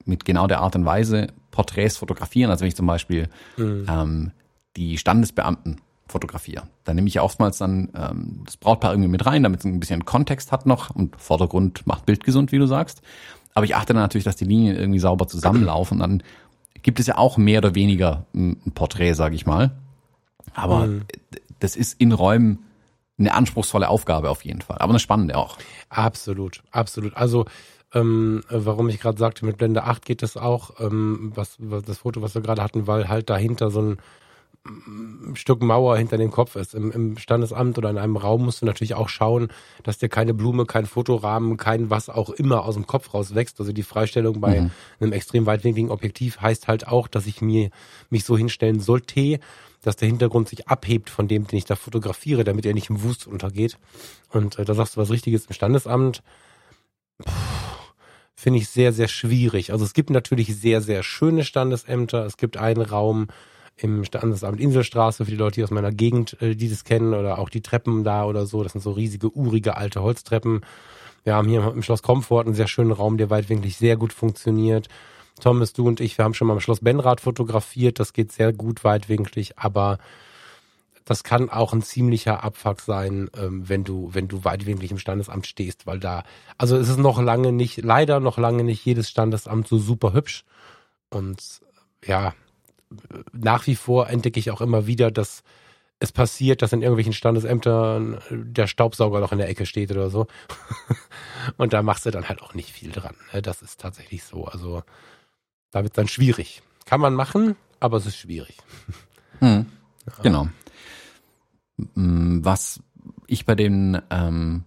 [SPEAKER 1] mit genau der Art und Weise Porträts fotografieren. Also wenn ich zum Beispiel mhm. ähm, die Standesbeamten fotografiere. Dann nehme ich ja oftmals dann ähm, das Brautpaar irgendwie mit rein, damit es ein bisschen Kontext hat noch und Vordergrund macht Bild gesund, wie du sagst. Aber ich achte dann natürlich, dass die Linien irgendwie sauber zusammenlaufen. Dann gibt es ja auch mehr oder weniger ein Porträt, sage ich mal. Aber mhm. das ist in Räumen eine anspruchsvolle Aufgabe auf jeden Fall, aber eine spannende auch.
[SPEAKER 2] Absolut, absolut. Also ähm, warum ich gerade sagte, mit Blende 8 geht das auch, ähm, was, was das Foto, was wir gerade hatten, weil halt dahinter so ein Stück Mauer hinter dem Kopf ist. Im, Im, Standesamt oder in einem Raum musst du natürlich auch schauen, dass dir keine Blume, kein Fotorahmen, kein was auch immer aus dem Kopf rauswächst. Also die Freistellung bei mhm. einem extrem weitwinkligen Objektiv heißt halt auch, dass ich mir mich so hinstellen sollte, dass der Hintergrund sich abhebt von dem, den ich da fotografiere, damit er nicht im Wust untergeht. Und äh, da sagst du was Richtiges im Standesamt. Finde ich sehr, sehr schwierig. Also es gibt natürlich sehr, sehr schöne Standesämter. Es gibt einen Raum, im Standesamt Inselstraße für die Leute hier aus meiner Gegend, äh, die das kennen oder auch die Treppen da oder so. Das sind so riesige, urige alte Holztreppen. Wir haben hier im Schloss Komfort einen sehr schönen Raum, der weitwinklig sehr gut funktioniert. Thomas, du und ich, wir haben schon mal im Schloss Benrad fotografiert. Das geht sehr gut weitwinklig, aber das kann auch ein ziemlicher Abfuck sein, ähm, wenn du, wenn du weitwinklig im Standesamt stehst, weil da, also es ist noch lange nicht, leider noch lange nicht jedes Standesamt so super hübsch. Und ja, nach wie vor entdecke ich auch immer wieder, dass es passiert, dass in irgendwelchen Standesämtern der Staubsauger noch in der Ecke steht oder so. <laughs> und da machst du dann halt auch nicht viel dran. Ne? Das ist tatsächlich so. Also da wird es dann schwierig. Kann man machen, aber es ist schwierig.
[SPEAKER 1] Hm. Genau. Mm, was ich bei den, ähm,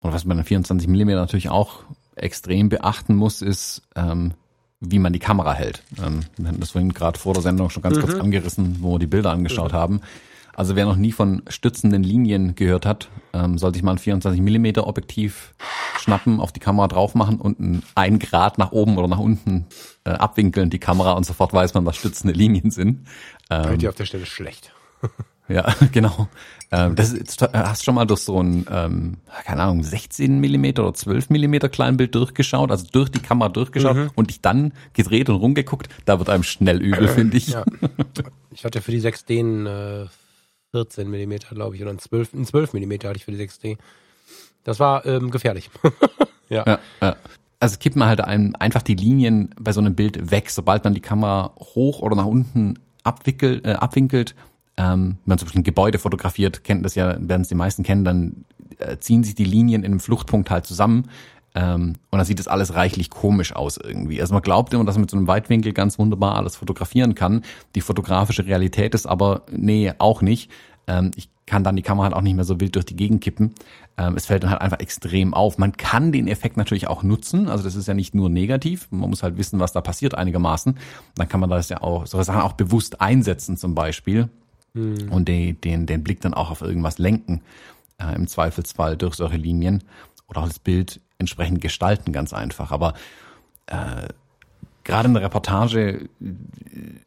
[SPEAKER 1] oder was bei den 24 mm natürlich auch extrem beachten muss, ist, ähm, wie man die Kamera hält. Ähm, wir hatten das vorhin gerade vor der Sendung schon ganz mhm. kurz angerissen, wo wir die Bilder angeschaut mhm. haben. Also wer noch nie von stützenden Linien gehört hat, ähm, sollte sich mal ein 24 mm Objektiv schnappen, auf die Kamera drauf machen und ein, ein Grad nach oben oder nach unten äh, abwinkeln die Kamera und sofort weiß man, was stützende Linien sind.
[SPEAKER 2] Ähm, die auf der Stelle schlecht. <laughs>
[SPEAKER 1] ja, <laughs> genau. Ähm, das ist, hast schon mal durch so ein, ähm, keine Ahnung, 16 Millimeter oder 12 Millimeter Kleinbild durchgeschaut, also durch die Kamera durchgeschaut mhm. und dich dann gedreht und rumgeguckt. Da wird einem schnell übel, <clears throat> finde ich. Ja.
[SPEAKER 2] Ich hatte für die 6D ein äh, 14 Millimeter, glaube ich, oder ein 12, ein 12 Millimeter hatte ich für die 6D. Das war ähm, gefährlich. <laughs>
[SPEAKER 1] ja. ja, ja. Also kippt man halt einem einfach die Linien bei so einem Bild weg, sobald man die Kamera hoch oder nach unten abwickelt, äh, abwinkelt. Ähm, wenn man zum Beispiel ein Gebäude fotografiert, kennt das ja, werden es die meisten kennen, dann äh, ziehen sich die Linien in einem Fluchtpunkt halt zusammen. Ähm, und dann sieht das alles reichlich komisch aus irgendwie. Also man glaubt immer, dass man mit so einem Weitwinkel ganz wunderbar alles fotografieren kann. Die fotografische Realität ist aber, nee, auch nicht. Ähm, ich kann dann die Kamera halt auch nicht mehr so wild durch die Gegend kippen. Ähm, es fällt dann halt einfach extrem auf. Man kann den Effekt natürlich auch nutzen. Also das ist ja nicht nur negativ. Man muss halt wissen, was da passiert einigermaßen. Dann kann man das ja auch, solche Sachen auch bewusst einsetzen zum Beispiel. Hm. Und den, den, den Blick dann auch auf irgendwas lenken. Äh, Im Zweifelsfall durch solche Linien. Oder auch das Bild entsprechend gestalten, ganz einfach. Aber äh, gerade in der Reportage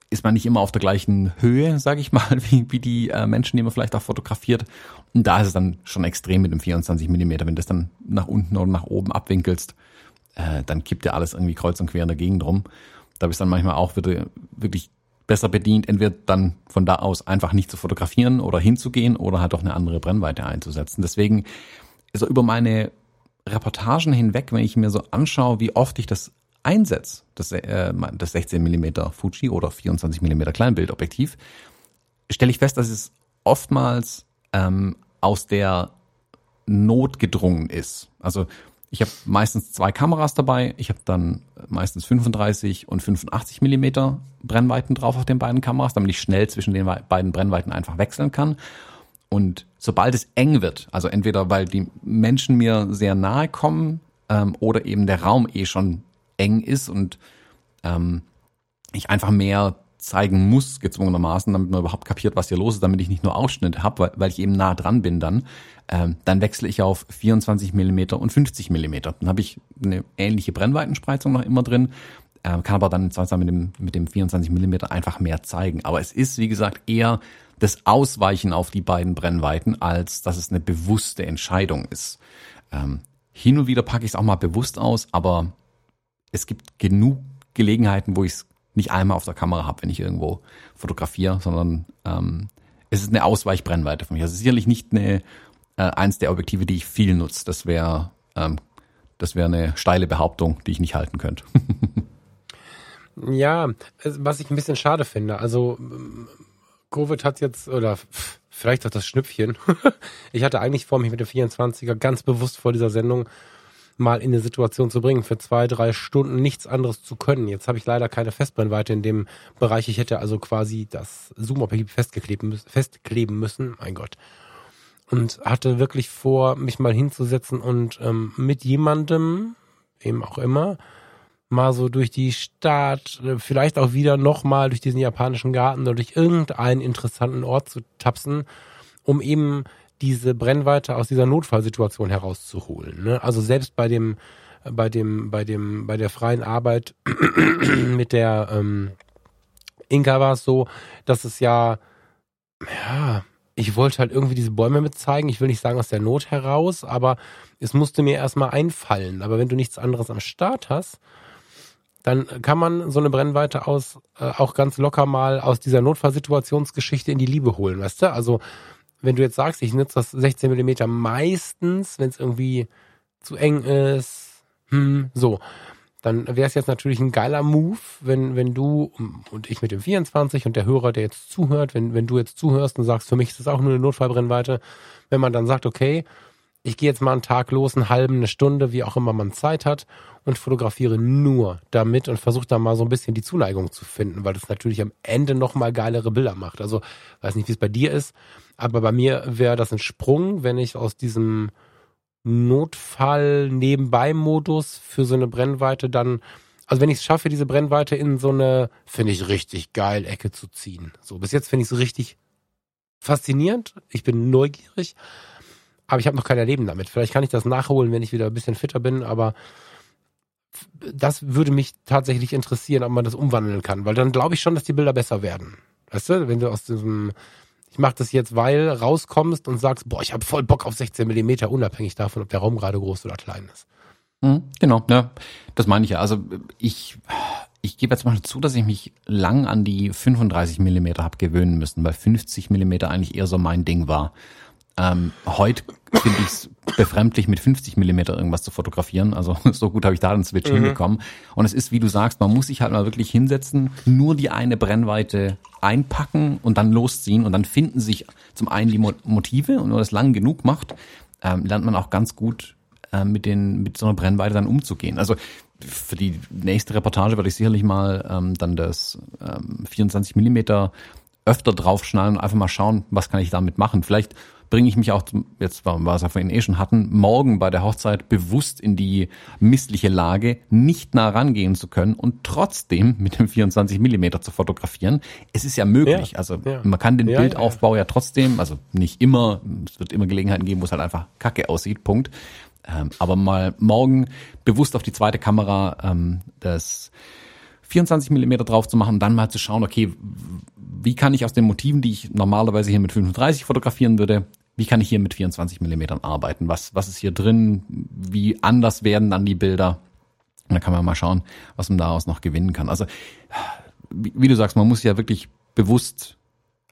[SPEAKER 1] ist man nicht immer auf der gleichen Höhe, sage ich mal, <laughs> wie, wie die äh, Menschen, die man vielleicht auch fotografiert. Und da ist es dann schon extrem mit dem 24 Millimeter. Wenn du das dann nach unten oder nach oben abwinkelst, äh, dann kippt ja alles irgendwie kreuz und quer in der Gegend rum. Da bist dann manchmal auch wieder wirklich besser bedient, entweder dann von da aus einfach nicht zu fotografieren oder hinzugehen oder halt auch eine andere Brennweite einzusetzen. Deswegen also über meine Reportagen hinweg, wenn ich mir so anschaue, wie oft ich das einsetze, das, äh, das 16 mm Fuji oder 24 mm Kleinbildobjektiv, stelle ich fest, dass es oftmals ähm, aus der Not gedrungen ist. Also ich habe meistens zwei Kameras dabei. Ich habe dann meistens 35 und 85 Millimeter Brennweiten drauf auf den beiden Kameras, damit ich schnell zwischen den beiden Brennweiten einfach wechseln kann. Und sobald es eng wird, also entweder weil die Menschen mir sehr nahe kommen ähm, oder eben der Raum eh schon eng ist und ähm, ich einfach mehr zeigen muss, gezwungenermaßen, damit man überhaupt kapiert, was hier los ist, damit ich nicht nur Ausschnitt habe, weil, weil ich eben nah dran bin dann, ähm, dann wechsle ich auf 24 Millimeter und 50 Millimeter. Dann habe ich eine ähnliche Brennweitenspreizung noch immer drin, äh, kann aber dann sozusagen mit dem, mit dem 24 Millimeter einfach mehr zeigen. Aber es ist, wie gesagt, eher das Ausweichen auf die beiden Brennweiten, als dass es eine bewusste Entscheidung ist. Ähm, hin und wieder packe ich es auch mal bewusst aus, aber es gibt genug Gelegenheiten, wo ich es nicht einmal auf der Kamera habe, wenn ich irgendwo fotografiere, sondern ähm, es ist eine Ausweichbrennweite für mich. Also sicherlich nicht eine, äh, eins der Objektive, die ich viel nutze. Das wäre ähm, das wäre eine steile Behauptung, die ich nicht halten könnte. <laughs>
[SPEAKER 2] ja, was ich ein bisschen schade finde. Also Covid hat jetzt, oder vielleicht auch das Schnüpfchen. <laughs> ich hatte eigentlich vor, mich mit dem 24er ganz bewusst vor dieser Sendung mal in eine Situation zu bringen, für zwei, drei Stunden nichts anderes zu können. Jetzt habe ich leider keine Festbrennweite in dem Bereich. Ich hätte also quasi das Zoom-Objektiv festkleben müssen. Mein Gott. Und hatte wirklich vor, mich mal hinzusetzen und ähm, mit jemandem, eben auch immer, mal so durch die Stadt, äh, vielleicht auch wieder nochmal durch diesen japanischen Garten oder durch irgendeinen interessanten Ort zu tapsen, um eben diese Brennweite aus dieser Notfallsituation herauszuholen. Ne? Also selbst bei dem, bei dem, bei dem, bei der freien Arbeit <clears throat> mit der ähm, Inka war es so, dass es ja, ja, ich wollte halt irgendwie diese Bäume mit zeigen. Ich will nicht sagen aus der Not heraus, aber es musste mir erstmal einfallen. Aber wenn du nichts anderes am Start hast, dann kann man so eine Brennweite aus äh, auch ganz locker mal aus dieser Notfallsituationsgeschichte in die Liebe holen, weißt du? Also wenn du jetzt sagst, ich nutze das 16 Millimeter meistens, wenn es irgendwie zu eng ist, hm, so, dann wäre es jetzt natürlich ein geiler Move, wenn, wenn du und ich mit dem 24 und der Hörer, der jetzt zuhört, wenn, wenn du jetzt zuhörst und sagst, für mich ist das auch nur eine Notfallbrennweite, wenn man dann sagt, okay, ich gehe jetzt mal einen Tag los, einen halben, eine Stunde, wie auch immer man Zeit hat und fotografiere nur damit und versuche da mal so ein bisschen die Zuneigung zu finden, weil das natürlich am Ende nochmal geilere Bilder macht. Also weiß nicht, wie es bei dir ist, aber bei mir wäre das ein Sprung, wenn ich aus diesem Notfall-Nebenbei-Modus für so eine Brennweite dann, also wenn ich es schaffe, diese Brennweite in so eine, finde ich richtig geil, Ecke zu ziehen. So, bis jetzt finde ich es richtig faszinierend. Ich bin neugierig, aber ich habe noch kein Erleben damit. Vielleicht kann ich das nachholen, wenn ich wieder ein bisschen fitter bin, aber das würde mich tatsächlich interessieren, ob man das umwandeln kann, weil dann glaube ich schon, dass die Bilder besser werden. Weißt du, wenn du aus diesem ich mache das jetzt, weil rauskommst und sagst, boah, ich habe voll Bock auf 16 Millimeter, unabhängig davon, ob der Raum gerade groß oder klein ist.
[SPEAKER 1] Mhm, genau, ja, das meine ich ja. Also ich, ich gebe jetzt mal zu, dass ich mich lang an die 35 Millimeter habe gewöhnen müssen, weil 50 Millimeter eigentlich eher so mein Ding war. Ähm, heute finde ich es befremdlich, mit 50 Millimeter irgendwas zu fotografieren. Also <laughs> so gut habe ich da den Switch mhm. hinbekommen. Und es ist, wie du sagst, man muss sich halt mal wirklich hinsetzen, nur die eine Brennweite einpacken und dann losziehen. Und dann finden sich zum einen die Motive und wenn man das lang genug macht, ähm, lernt man auch ganz gut äh, mit, den, mit so einer Brennweite dann umzugehen. Also für die nächste Reportage werde ich sicherlich mal ähm, dann das ähm, 24 Millimeter öfter draufschnallen und einfach mal schauen, was kann ich damit machen. Vielleicht bringe ich mich auch, jetzt war, es ja vorhin eh schon hatten, morgen bei der Hochzeit bewusst in die missliche Lage, nicht nah rangehen zu können und trotzdem mit dem 24 Millimeter zu fotografieren. Es ist ja möglich. Ja, also ja. man kann den ja, Bildaufbau ja, trotzdem, also nicht immer, es wird immer Gelegenheiten geben, wo es halt einfach kacke aussieht, Punkt. Ähm, aber mal morgen bewusst auf die zweite Kamera ähm, das 24 Millimeter drauf zu machen, dann mal zu schauen, okay, wie kann ich aus den Motiven, die ich normalerweise hier mit 35 fotografieren würde, wie kann ich hier mit 24 Millimetern arbeiten? Was, was ist hier drin? Wie anders werden dann die Bilder? Und dann kann man mal schauen, was man daraus noch gewinnen kann. Also, wie, wie du sagst, man muss ja wirklich bewusst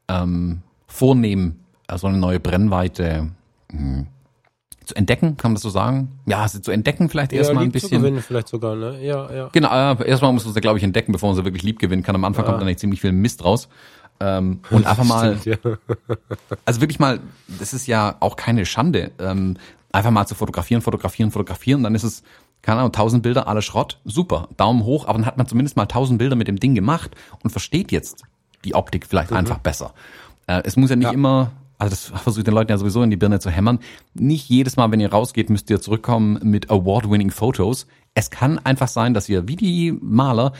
[SPEAKER 1] ähm, vornehmen, so eine neue Brennweite mh, hm, zu entdecken, kann man das so sagen? Ja, also zu entdecken vielleicht ja, erstmal ein bisschen. Zu
[SPEAKER 2] gewinnen vielleicht sogar, ne? Ja, ja.
[SPEAKER 1] Genau, äh, erstmal muss man sie, glaube ich, entdecken, bevor man sie wirklich lieb gewinnen kann. Am Anfang ja. kommt dann nicht ziemlich viel Mist raus. Ähm, <laughs> und einfach mal, Stimmt, ja. <laughs> also wirklich mal, das ist ja auch keine Schande, ähm, einfach mal zu fotografieren, fotografieren, fotografieren, dann ist es, keine Ahnung, tausend Bilder, alle Schrott, super, Daumen hoch, aber dann hat man zumindest mal tausend Bilder mit dem Ding gemacht und versteht jetzt die Optik vielleicht mhm. einfach besser. Äh, es muss ja nicht ja. immer, also das versuche ich den Leuten ja sowieso in die Birne zu hämmern, nicht jedes Mal, wenn ihr rausgeht, müsst ihr zurückkommen mit Award-winning Photos. Es kann einfach sein, dass ihr wie die Maler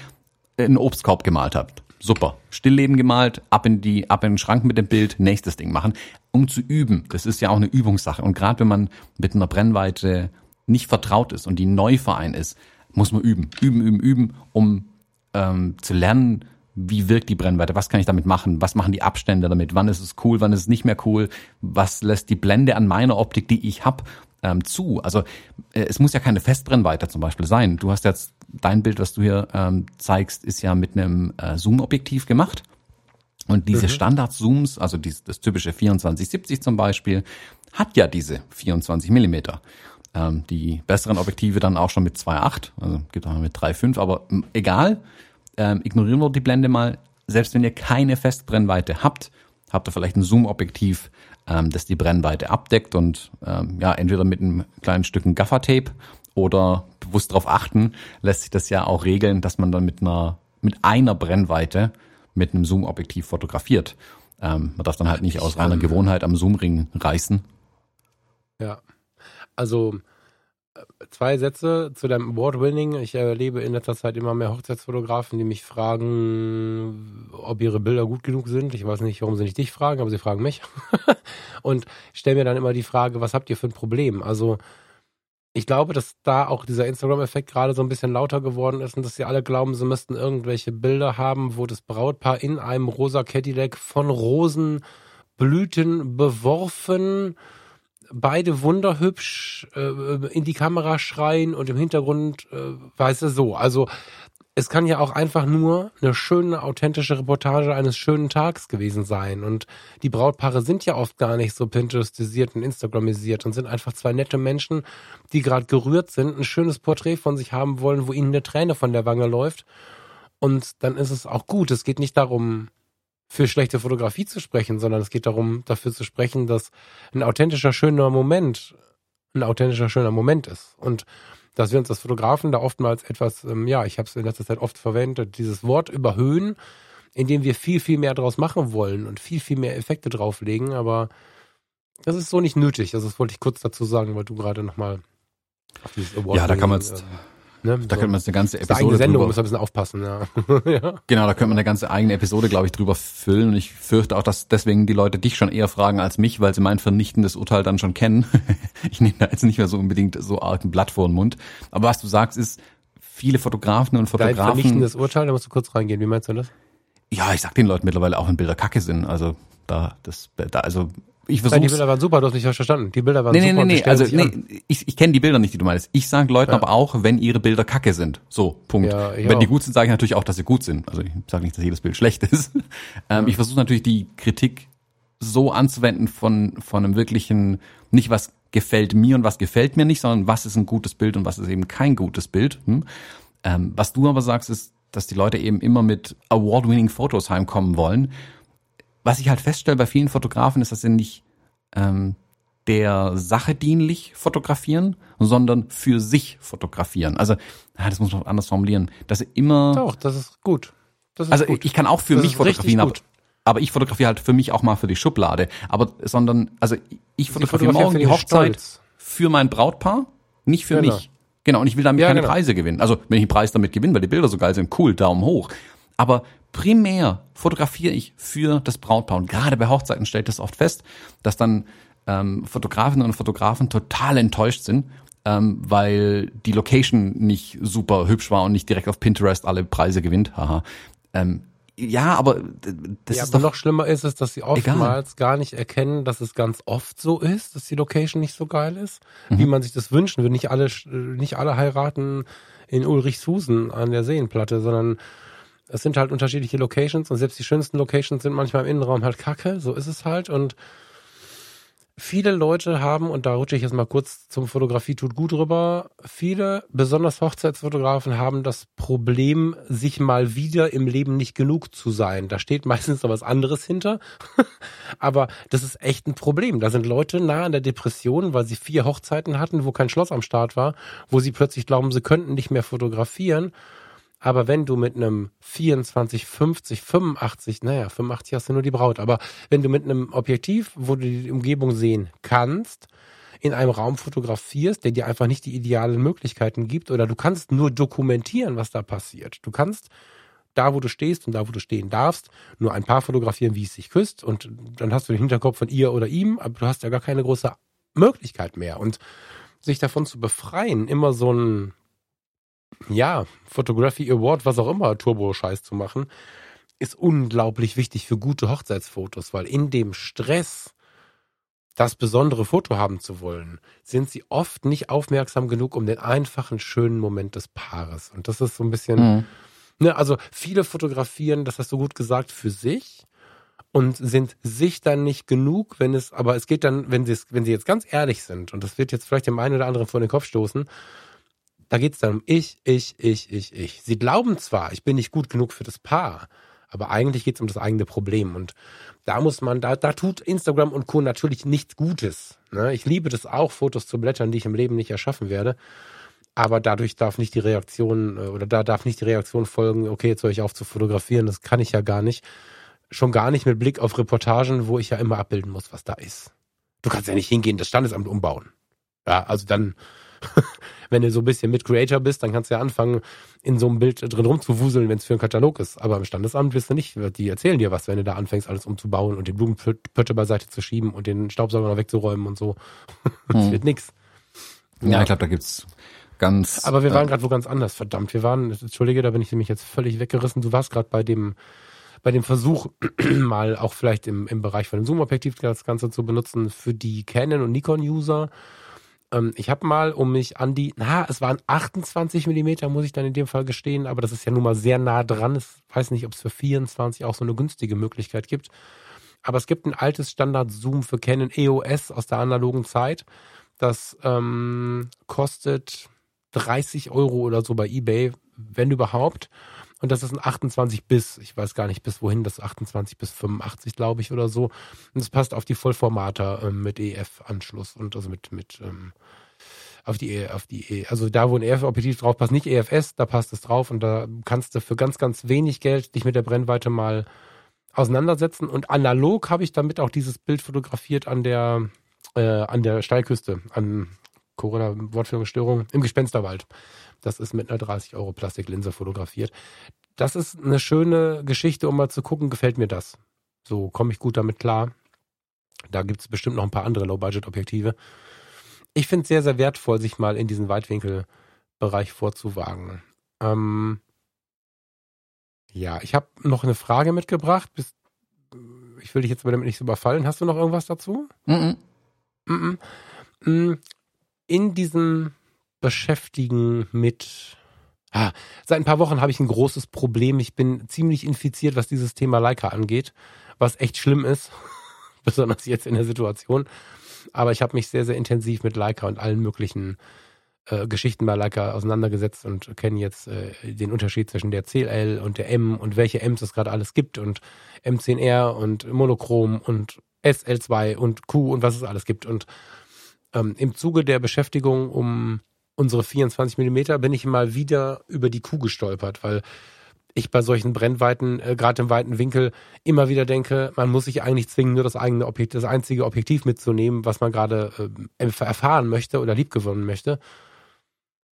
[SPEAKER 1] einen Obstkorb gemalt habt super. Stillleben gemalt, ab in die, ab in den Schrank mit dem Bild, nächstes Ding machen, um zu üben. Das ist ja auch eine Übungssache. Und gerade wenn man mit einer Brennweite nicht vertraut ist und die Neuverein ist, muss man üben, üben, üben, üben, um ähm, zu lernen, wie wirkt die Brennweite, was kann ich damit machen, was machen die Abstände damit, wann ist es cool, wann ist es nicht mehr cool, was lässt die Blende an meiner Optik, die ich habe, ähm, zu. Also äh, es muss ja keine Festbrennweite zum Beispiel sein. Du hast jetzt dein Bild, was du hier ähm, zeigst, ist ja mit einem äh, Zoom-Objektiv gemacht. Und diese mhm. Standard-Zooms, also dies, das typische 2470 zum Beispiel, hat ja diese 24 Millimeter. Ähm, die besseren Objektive dann auch schon mit 2,8, also gibt auch mit 3,5, aber egal, ähm, ignorieren wir die Blende mal. Selbst wenn ihr keine Festbrennweite habt, habt ihr vielleicht ein Zoom-Objektiv, ähm, das die Brennweite abdeckt und ähm, ja, entweder mit einem kleinen Stücken Gaffertape oder bewusst darauf achten, lässt sich das ja auch regeln, dass man dann mit einer, mit einer Brennweite mit einem Zoom-Objektiv fotografiert. Ähm, man darf dann halt nicht aus reiner Gewohnheit am Zoom-Ring reißen.
[SPEAKER 2] Ja, also zwei Sätze zu deinem Award-Winning. Ich erlebe in letzter Zeit immer mehr Hochzeitsfotografen, die mich fragen, ob ihre Bilder gut genug sind. Ich weiß nicht, warum sie nicht dich fragen, aber sie fragen mich. <laughs> und stellen mir dann immer die Frage, was habt ihr für ein Problem? Also ich glaube, dass da auch dieser Instagram-Effekt gerade so ein bisschen lauter geworden ist und dass sie alle glauben, sie müssten irgendwelche Bilder haben, wo das Brautpaar in einem rosa Cadillac von Rosenblüten beworfen beide wunderhübsch äh, in die Kamera schreien und im Hintergrund, äh, weißt du, so. Also es kann ja auch einfach nur eine schöne, authentische Reportage eines schönen Tags gewesen sein. Und die Brautpaare sind ja oft gar nicht so Pinterestisiert und Instagramisiert und sind einfach zwei nette Menschen, die gerade gerührt sind, ein schönes Porträt von sich haben wollen, wo ihnen eine Träne von der Wange läuft. Und dann ist es auch gut. Es geht nicht darum, für schlechte Fotografie zu sprechen, sondern es geht darum, dafür zu sprechen, dass ein authentischer, schöner Moment ein authentischer, schöner Moment ist. Und dass wir uns als Fotografen da oftmals etwas, ähm, ja, ich habe es in letzter Zeit oft verwendet, dieses Wort überhöhen, indem wir viel, viel mehr draus machen wollen und viel, viel mehr Effekte drauflegen. Aber das ist so nicht nötig. Also das wollte ich kurz dazu sagen, weil du gerade nochmal
[SPEAKER 1] auf dieses Award Ja, da kann man jetzt, äh, ne, da so. könnte man eine ganze Episode.
[SPEAKER 2] Eine Sendung, drüber, muss ein bisschen aufpassen, ja. <laughs>
[SPEAKER 1] ja. Genau, da könnte man eine ganze eigene Episode, glaube ich, drüber füllen. Und ich fürchte auch, dass deswegen die Leute dich schon eher fragen als mich, weil sie mein vernichtendes Urteil dann schon kennen. <laughs> ich nehme da jetzt nicht mehr so unbedingt so arg ein Blatt vor den Mund. Aber was du sagst, ist, viele Fotografen und Fotografen. Dein
[SPEAKER 2] vernichtendes Urteil, da musst du kurz reingehen. Wie meinst du das?
[SPEAKER 1] Ja, ich sag den Leuten mittlerweile auch, wenn Bilder kacke sind. Also da, das, da, also ich versuche.
[SPEAKER 2] Die Bilder waren super, du hast mich verstanden. Die Bilder waren
[SPEAKER 1] nee,
[SPEAKER 2] super.
[SPEAKER 1] Nee, nee, nee, also nee, ich, ich kenne die Bilder nicht, die du meinst. Ich sage Leuten ja. aber auch, wenn ihre Bilder kacke sind. So, Punkt. Ja, wenn auch. die gut sind, sage ich natürlich auch, dass sie gut sind. Also ich sage nicht, dass jedes Bild schlecht ist. <laughs> ähm, ja. Ich versuche natürlich die Kritik so anzuwenden von, von einem wirklichen, nicht was gefällt mir und was gefällt mir nicht, sondern was ist ein gutes Bild und was ist eben kein gutes Bild. Hm? Ähm, was du aber sagst, ist, dass die Leute eben immer mit award-winning Fotos heimkommen wollen was ich halt feststelle bei vielen Fotografen ist, dass sie nicht ähm, der Sache dienlich fotografieren, sondern für sich fotografieren. Also, ja, das muss man anders formulieren, dass sie immer.
[SPEAKER 2] Doch, das ist gut.
[SPEAKER 1] Das ist also gut. ich kann auch für das mich fotografieren, aber, aber ich fotografiere halt für mich auch mal für die Schublade. Aber sondern, also ich fotografiere morgen die Hochzeit Stolz. für mein Brautpaar, nicht für genau. mich. Genau, und ich will damit ja, keine genau. Preise gewinnen. Also, wenn ich einen Preis damit gewinne, weil die Bilder so geil sind, cool, Daumen hoch. Aber primär fotografiere ich für das Brautpaar. Und gerade bei Hochzeiten stellt das oft fest, dass dann ähm, Fotografinnen und Fotografen total enttäuscht sind, ähm, weil die Location nicht super hübsch war und nicht direkt auf Pinterest alle Preise gewinnt. Haha. Ähm, ja, aber
[SPEAKER 2] das ja, ist aber doch noch schlimmer ist es, dass sie oftmals egal. gar nicht erkennen, dass es ganz oft so ist, dass die Location nicht so geil ist, mhm. wie man sich das wünschen will. Nicht alle, nicht alle heiraten in Ulrichshusen an der Seenplatte, sondern es sind halt unterschiedliche Locations und selbst die schönsten Locations sind manchmal im Innenraum halt kacke, so ist es halt und viele Leute haben, und da rutsche ich jetzt mal kurz zum Fotografie tut gut rüber, viele, besonders Hochzeitsfotografen, haben das Problem, sich mal wieder im Leben nicht genug zu sein. Da steht meistens noch was anderes hinter. <laughs> Aber das ist echt ein Problem. Da sind Leute nah an der Depression, weil sie vier Hochzeiten hatten, wo kein Schloss am Start war, wo sie plötzlich glauben, sie könnten nicht mehr fotografieren aber wenn du mit einem 24, 50, 85, naja, 85 hast du nur die Braut, aber wenn du mit einem Objektiv, wo du die Umgebung sehen kannst, in einem Raum fotografierst, der dir einfach nicht die idealen Möglichkeiten gibt, oder du kannst nur dokumentieren, was da passiert. Du kannst da, wo du stehst und da, wo du stehen darfst, nur ein paar fotografieren, wie es sich küsst, und dann hast du den Hinterkopf von ihr oder ihm, aber du hast ja gar keine große Möglichkeit mehr. Und sich davon zu befreien, immer so ein ja, Photography Award, was auch immer, Turbo-Scheiß zu machen, ist unglaublich wichtig für gute Hochzeitsfotos, weil in dem Stress, das besondere Foto haben zu wollen, sind sie oft nicht aufmerksam genug um den einfachen, schönen Moment des Paares. Und das ist so ein bisschen, mhm. ne, also viele fotografieren, das hast du gut gesagt, für sich und sind sich dann nicht genug, wenn es, aber es geht dann, wenn sie, wenn sie jetzt ganz ehrlich sind, und das wird jetzt vielleicht dem einen oder anderen vor den Kopf stoßen, da geht es dann um ich, ich, ich, ich, ich. Sie glauben zwar, ich bin nicht gut genug für das Paar, aber eigentlich geht es um das eigene Problem. Und da muss man, da, da tut Instagram und Co. natürlich nichts Gutes. Ne? Ich liebe das auch, Fotos zu blättern, die ich im Leben nicht erschaffen werde. Aber dadurch darf nicht die Reaktion, äh, oder da darf nicht die Reaktion folgen, okay, jetzt höre ich auf zu fotografieren, das kann ich ja gar nicht. Schon gar nicht mit Blick auf Reportagen, wo ich ja immer abbilden muss, was da ist. Du kannst ja nicht hingehen, das Standesamt umbauen. Ja, also dann, <laughs> wenn du so ein bisschen mit Creator bist, dann kannst du ja anfangen, in so einem Bild drin rumzuwuseln, wenn es für einen Katalog ist. Aber im Standesamt wirst du nicht, die erzählen dir was, wenn du da anfängst, alles umzubauen und die Blumenpötte beiseite zu schieben und den Staubsauger noch wegzuräumen und so. <laughs> das hm. wird nix.
[SPEAKER 1] Ja, ja ich glaube, da gibt's ganz.
[SPEAKER 2] Aber wir waren äh, gerade wo ganz anders, verdammt. Wir waren, entschuldige, da bin ich nämlich jetzt völlig weggerissen. Du warst gerade bei dem bei dem Versuch, <clears throat> mal auch vielleicht im, im Bereich von dem Zoom-Objektiv das Ganze zu benutzen für die Canon- und Nikon-User. Ähm, ich habe mal, um mich an die, na, es waren 28 Millimeter, muss ich dann in dem Fall gestehen, aber das ist ja nun mal sehr nah dran. Ich weiß nicht, ob es für 24 auch so eine günstige Möglichkeit gibt. Aber es gibt ein altes Standard-Zoom für Canon EOS aus der analogen Zeit. Das ähm, kostet 30 Euro oder so bei eBay, wenn überhaupt. Und das ist ein 28 bis, ich weiß gar nicht bis wohin, das 28 bis 85, glaube ich, oder so. Und es passt auf die Vollformater ähm, mit EF-Anschluss und also mit, mit ähm, auf die, e, auf die, E, also da, wo ein EF-Objektiv drauf passt, nicht EFS, da passt es drauf und da kannst du für ganz, ganz wenig Geld dich mit der Brennweite mal auseinandersetzen. Und analog habe ich damit auch dieses Bild fotografiert an der äh, an der Steilküste, an Corona-Wortführungsstörung, im Gespensterwald. Das ist mit einer 30 Euro Plastiklinse fotografiert. Das ist eine schöne Geschichte, um mal zu gucken, gefällt mir das. So komme ich gut damit klar. Da gibt es bestimmt noch ein paar andere Low-Budget-Objektive. Ich finde es sehr, sehr wertvoll, sich mal in diesen Weitwinkelbereich vorzuwagen. Ähm, ja, ich habe noch eine Frage mitgebracht. Bist, ich will dich jetzt damit nicht überfallen. Hast du noch irgendwas dazu?
[SPEAKER 1] Mhm.
[SPEAKER 2] Mhm. Mhm. In diesem Beschäftigen mit Ah, seit ein paar Wochen habe ich ein großes Problem. Ich bin ziemlich infiziert, was dieses Thema Leica angeht, was echt schlimm ist, <laughs> besonders jetzt in der Situation. Aber ich habe mich sehr, sehr intensiv mit Leica und allen möglichen äh, Geschichten bei Leica auseinandergesetzt und kenne jetzt äh, den Unterschied zwischen der CL und der M und welche Ms es gerade alles gibt und M10R und Monochrom und SL2 und Q und was es alles gibt. Und ähm, im Zuge der Beschäftigung um unsere 24 Millimeter bin ich mal wieder über die Kuh gestolpert, weil ich bei solchen Brennweiten, äh, gerade im weiten Winkel, immer wieder denke, man muss sich eigentlich zwingen, nur das eigene Objekt, das einzige Objektiv mitzunehmen, was man gerade äh, erfahren möchte oder liebgewonnen möchte.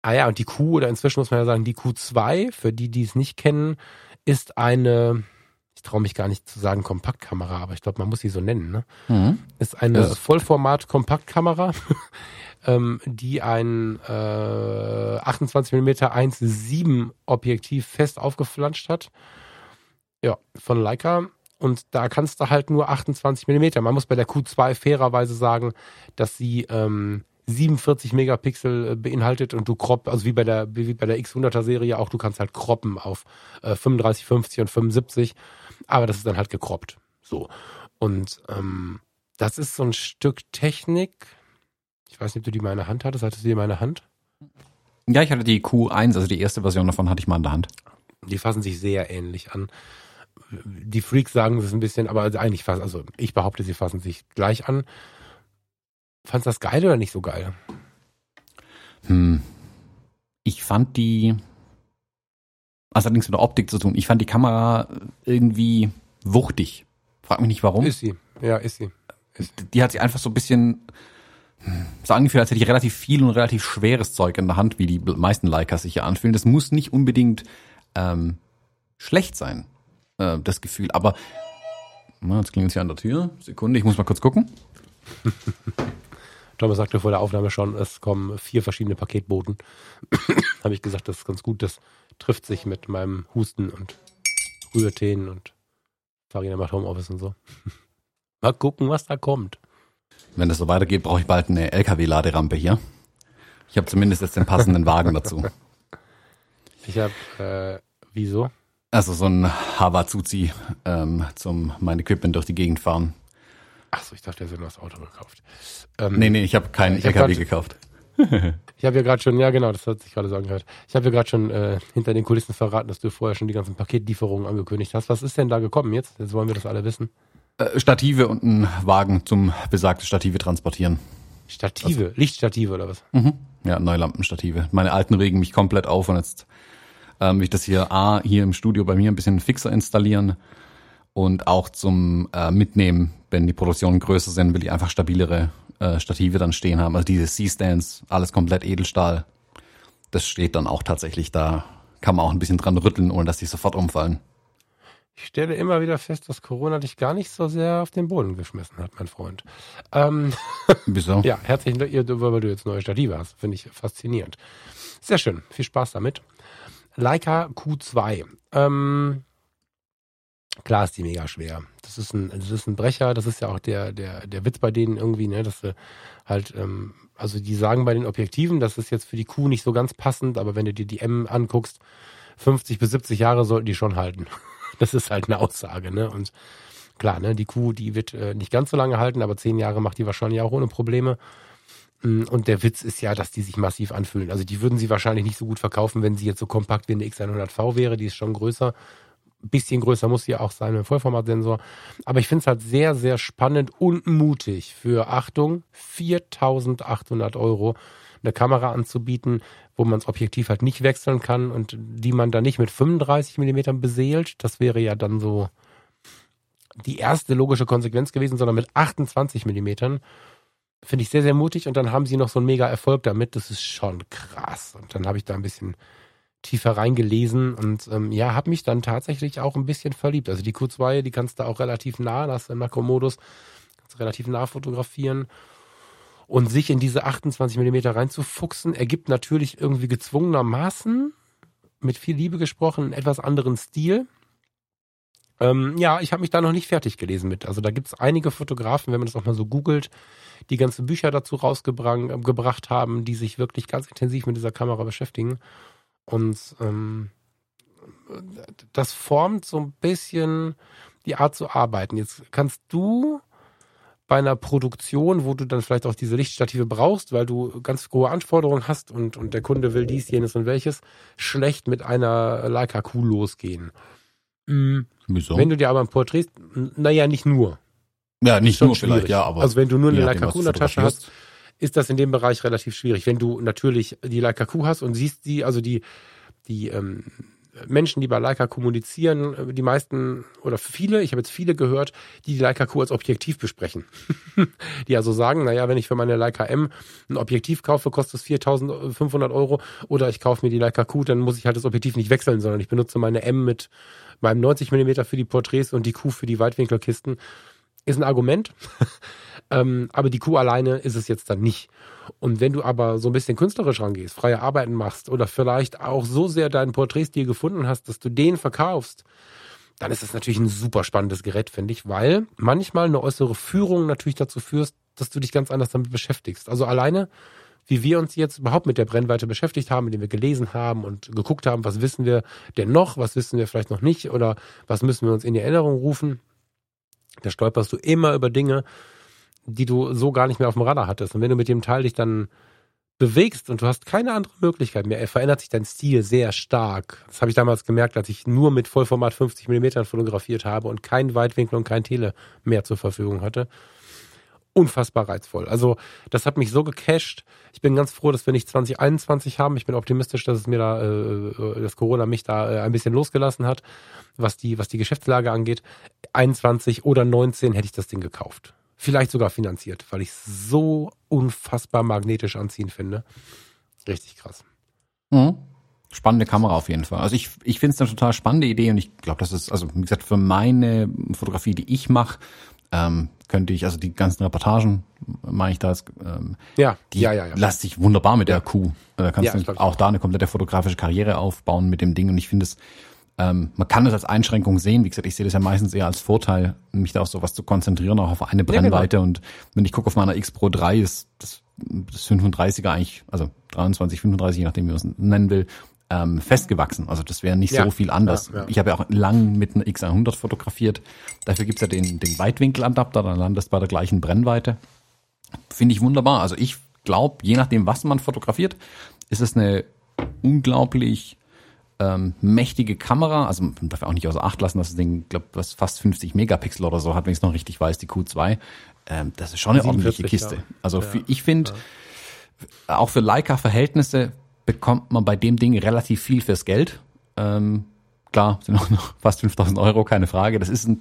[SPEAKER 2] Ah ja, und die Q, oder inzwischen muss man ja sagen, die Q2, für die, die es nicht kennen, ist eine, ich traue mich gar nicht zu sagen Kompaktkamera, aber ich glaube, man muss sie so nennen, ne? Mhm. Ist eine Vollformat-Kompaktkamera, <laughs> ähm, die ein äh, 28 mm 1.7 Objektiv fest aufgeflanscht hat. Ja, von Leica. Und da kannst du halt nur 28 mm. Man muss bei der Q2 fairerweise sagen, dass sie ähm, 47 Megapixel äh, beinhaltet und du crop, also wie bei der wie bei der X100er Serie auch, du kannst halt croppen auf äh, 35, 50 und 75, aber das ist dann halt gekroppt. So. Und ähm, das ist so ein Stück Technik, ich weiß nicht, ob du die mal in der Hand hattest. Hattest du die mal in der Hand?
[SPEAKER 1] Ja, ich hatte die Q1, also die erste Version davon hatte ich mal in der Hand.
[SPEAKER 2] Die fassen sich sehr ähnlich an. Die Freaks sagen es ein bisschen, aber eigentlich fast, also ich behaupte, sie fassen sich gleich an. Fandest du das geil oder nicht so geil?
[SPEAKER 1] Hm. Ich fand die, also hat nichts mit der Optik zu tun. Ich fand die Kamera irgendwie wuchtig. Frag mich nicht warum.
[SPEAKER 2] Ist sie, ja, ist sie.
[SPEAKER 1] Ist. Die hat sich einfach so ein bisschen so angefühlt, als hätte ich relativ viel und relativ schweres Zeug in der Hand, wie die meisten Leicas sich hier anfühlen. Das muss nicht unbedingt ähm, schlecht sein, äh, das Gefühl. Aber na, jetzt klingelt es hier an der Tür. Sekunde, ich muss mal kurz gucken. <laughs>
[SPEAKER 2] Thomas sagte vor der Aufnahme schon, es kommen vier verschiedene Paketboten. <coughs> Habe ich gesagt, das ist ganz gut. Das trifft sich mit meinem Husten und Rührteen und Farina macht Homeoffice und so. <laughs> Mal gucken, was da kommt.
[SPEAKER 1] Wenn das so weitergeht, brauche ich bald eine LKW-Laderampe hier. Ich habe zumindest jetzt den passenden Wagen dazu. <laughs>
[SPEAKER 2] Ich habe, äh, wieso?
[SPEAKER 1] Also so ein Havazuzi ähm, zum mein Equipment durch die Gegend fahren.
[SPEAKER 2] Achso, ich dachte, er hätte nur das Auto gekauft.
[SPEAKER 1] Ähm, nee, nee, ich habe keinen ich LKW hab grad, gekauft. <laughs>
[SPEAKER 2] ich habe ja gerade schon, ja genau, das hat sich gerade so angehört. Ich habe ja gerade schon äh, hinter den Kulissen verraten, dass du vorher schon die ganzen Paketlieferungen angekündigt hast. Was ist denn da gekommen jetzt? Jetzt wollen wir das alle wissen.
[SPEAKER 1] Äh, Stative und ein Wagen zum besagte Stative transportieren.
[SPEAKER 2] Stative? Also, Lichtstative oder was?
[SPEAKER 1] Mhm. Ja, Neulampenstative. Meine alten regen mich komplett auf und jetzt ähm, will ich das hier A, hier im Studio bei mir ein bisschen fixer installieren und auch zum äh, Mitnehmen, wenn die Produktionen größer sind, will ich einfach stabilere äh, Stative dann stehen haben. Also diese C-Stands, alles komplett Edelstahl. Das steht dann auch tatsächlich da. Kann man auch ein bisschen dran rütteln, ohne dass die sofort umfallen.
[SPEAKER 2] Ich stelle immer wieder fest, dass Corona dich gar nicht so sehr auf den Boden geschmissen hat, mein Freund. Ähm, <laughs>
[SPEAKER 1] Wieso?
[SPEAKER 2] ja, herzlichen Dank, weil du jetzt neue Stative hast. Finde ich faszinierend. Sehr schön. Viel Spaß damit. Leica Q2. Ähm, klar ist die mega schwer. Das ist ein, das ist ein Brecher. Das ist ja auch der, der, der Witz bei denen irgendwie, ne, dass sie halt, ähm, also die sagen bei den Objektiven, das ist jetzt für die Q nicht so ganz passend, aber wenn du dir die M anguckst, 50 bis 70 Jahre sollten die schon halten. <laughs> Das ist halt eine Aussage, ne? Und klar, ne, die Kuh, die wird äh, nicht ganz so lange halten, aber zehn Jahre macht die wahrscheinlich auch ohne Probleme. Mm, und der Witz ist ja, dass die sich massiv anfühlen. Also die würden sie wahrscheinlich nicht so gut verkaufen, wenn sie jetzt so kompakt wie eine X100V wäre. Die ist schon größer. Bisschen größer muss sie auch sein, ein Vollformatsensor. Aber ich finde es halt sehr, sehr spannend und mutig für, Achtung, 4800 Euro eine Kamera anzubieten, wo man das Objektiv halt nicht wechseln kann und die man dann nicht mit 35 Millimetern beseelt. Das wäre ja dann so die erste logische Konsequenz gewesen, sondern mit 28 Millimetern. Finde ich sehr, sehr mutig und dann haben sie noch so einen mega Erfolg damit. Das ist schon krass. Und dann habe ich da ein bisschen tiefer reingelesen und ähm, ja, habe mich dann tatsächlich auch ein bisschen verliebt. Also die Q2, die kannst du auch relativ nah, das ist im Makromodus, kannst du relativ nah fotografieren. Und sich in diese 28 Millimeter reinzufuchsen, ergibt natürlich irgendwie gezwungenermaßen, mit viel Liebe gesprochen, einen etwas anderen Stil. Ähm, ja, ich habe mich da noch nicht fertig gelesen mit. Also da gibt es einige Fotografen, wenn man das auch mal so googelt, die ganze Bücher dazu rausgebracht äh, haben, die sich wirklich ganz intensiv mit dieser Kamera beschäftigen. Und ähm, das formt so ein bisschen die Art zu arbeiten. Jetzt kannst du bei einer Produktion, wo du dann vielleicht auch diese Lichtstative brauchst, weil du ganz hohe Anforderungen hast und, und der Kunde will dies, jenes und welches, schlecht mit einer Leica Q losgehen.
[SPEAKER 1] Mhm. Wieso?
[SPEAKER 2] Wenn du dir aber ein Porträt, naja, nicht nur.
[SPEAKER 1] Ja, nicht nur schwierig. vielleicht, ja, aber.
[SPEAKER 2] Also wenn du nur eine Leica Q in der Tasche hast, ist das in dem Bereich relativ schwierig. Wenn du natürlich die Leica Q hast und siehst die, also die, die ähm, Menschen, die bei Leica kommunizieren, die meisten oder viele, ich habe jetzt viele gehört, die die Leica Q als Objektiv besprechen. <laughs> die also sagen, naja, wenn ich für meine Leica M ein Objektiv kaufe, kostet es 4.500 Euro oder ich kaufe mir die Leica Q, dann muss ich halt das Objektiv nicht wechseln, sondern ich benutze meine M mit meinem 90 Millimeter für die Porträts und die Q für die Weitwinkelkisten. Ist ein Argument. <laughs> Ähm, aber die Kuh alleine ist es jetzt dann nicht. Und wenn du aber so ein bisschen künstlerisch rangehst, freie Arbeiten machst oder vielleicht auch so sehr deinen Porträtstil gefunden hast, dass du den verkaufst, dann ist es natürlich ein super spannendes Gerät, finde ich, weil manchmal eine äußere Führung natürlich dazu führst, dass du dich ganz anders damit beschäftigst. Also alleine, wie wir uns jetzt überhaupt mit der Brennweite beschäftigt haben, indem wir gelesen haben und geguckt haben, was wissen wir denn noch, was wissen wir vielleicht noch nicht oder was müssen wir uns in die Erinnerung rufen. Da stolperst du immer über Dinge, die du so gar nicht mehr auf dem Radar hattest. Und wenn du mit dem Teil dich dann bewegst und du hast keine andere Möglichkeit mehr, verändert sich dein Stil sehr stark. Das habe ich damals gemerkt, als ich nur mit Vollformat 50 mm fotografiert habe und kein Weitwinkel und kein Tele mehr zur Verfügung hatte. Unfassbar reizvoll. Also das hat mich so gecasht. Ich bin ganz froh, dass wir nicht 2021 haben. Ich bin optimistisch, dass es mir da, äh, dass Corona mich da äh, ein bisschen losgelassen hat, was die, was die Geschäftslage angeht. 21 oder 19 hätte ich das Ding gekauft vielleicht sogar finanziert, weil ich es so unfassbar magnetisch anziehen finde. Richtig krass.
[SPEAKER 1] Mhm. Spannende Kamera auf jeden Fall. Also ich, ich finde es eine total spannende Idee und ich glaube, das ist, also wie gesagt, für meine Fotografie, die ich mache, ähm, könnte ich, also die ganzen Reportagen, meine ich das, ähm,
[SPEAKER 2] ja,
[SPEAKER 1] die
[SPEAKER 2] ja, ja, ja.
[SPEAKER 1] lässt sich wunderbar mit der Kuh. Da kannst ja, du auch da eine komplette fotografische Karriere aufbauen mit dem Ding und ich finde es ähm, man kann es als Einschränkung sehen. Wie gesagt, ich sehe das ja meistens eher als Vorteil, mich da auf sowas zu konzentrieren, auch auf eine Brennweite. Ja, genau. Und wenn ich gucke auf meiner X Pro 3, ist das, das 35er eigentlich, also 23, 35, je nachdem, wie man es nennen will, ähm, festgewachsen. Also das wäre nicht ja, so viel anders. Ja, ja. Ich habe ja auch lang mit einer X100 fotografiert. Dafür gibt's ja den, den Weitwinkeladapter, dann landest du bei der gleichen Brennweite. Finde ich wunderbar. Also ich glaube, je nachdem, was man fotografiert, ist es eine unglaublich ähm, mächtige Kamera, also man darf auch nicht außer Acht lassen, dass das Ding, glaube was fast 50 Megapixel oder so hat, wenn ich es noch richtig weiß, die Q2. Ähm, das ist schon eine 47, ordentliche Kiste. Also ja, ich finde, auch für Leica-Verhältnisse bekommt man bei dem Ding relativ viel fürs Geld. Ähm, klar, sind auch noch <laughs> fast 5000 Euro, keine Frage. Das ist ein,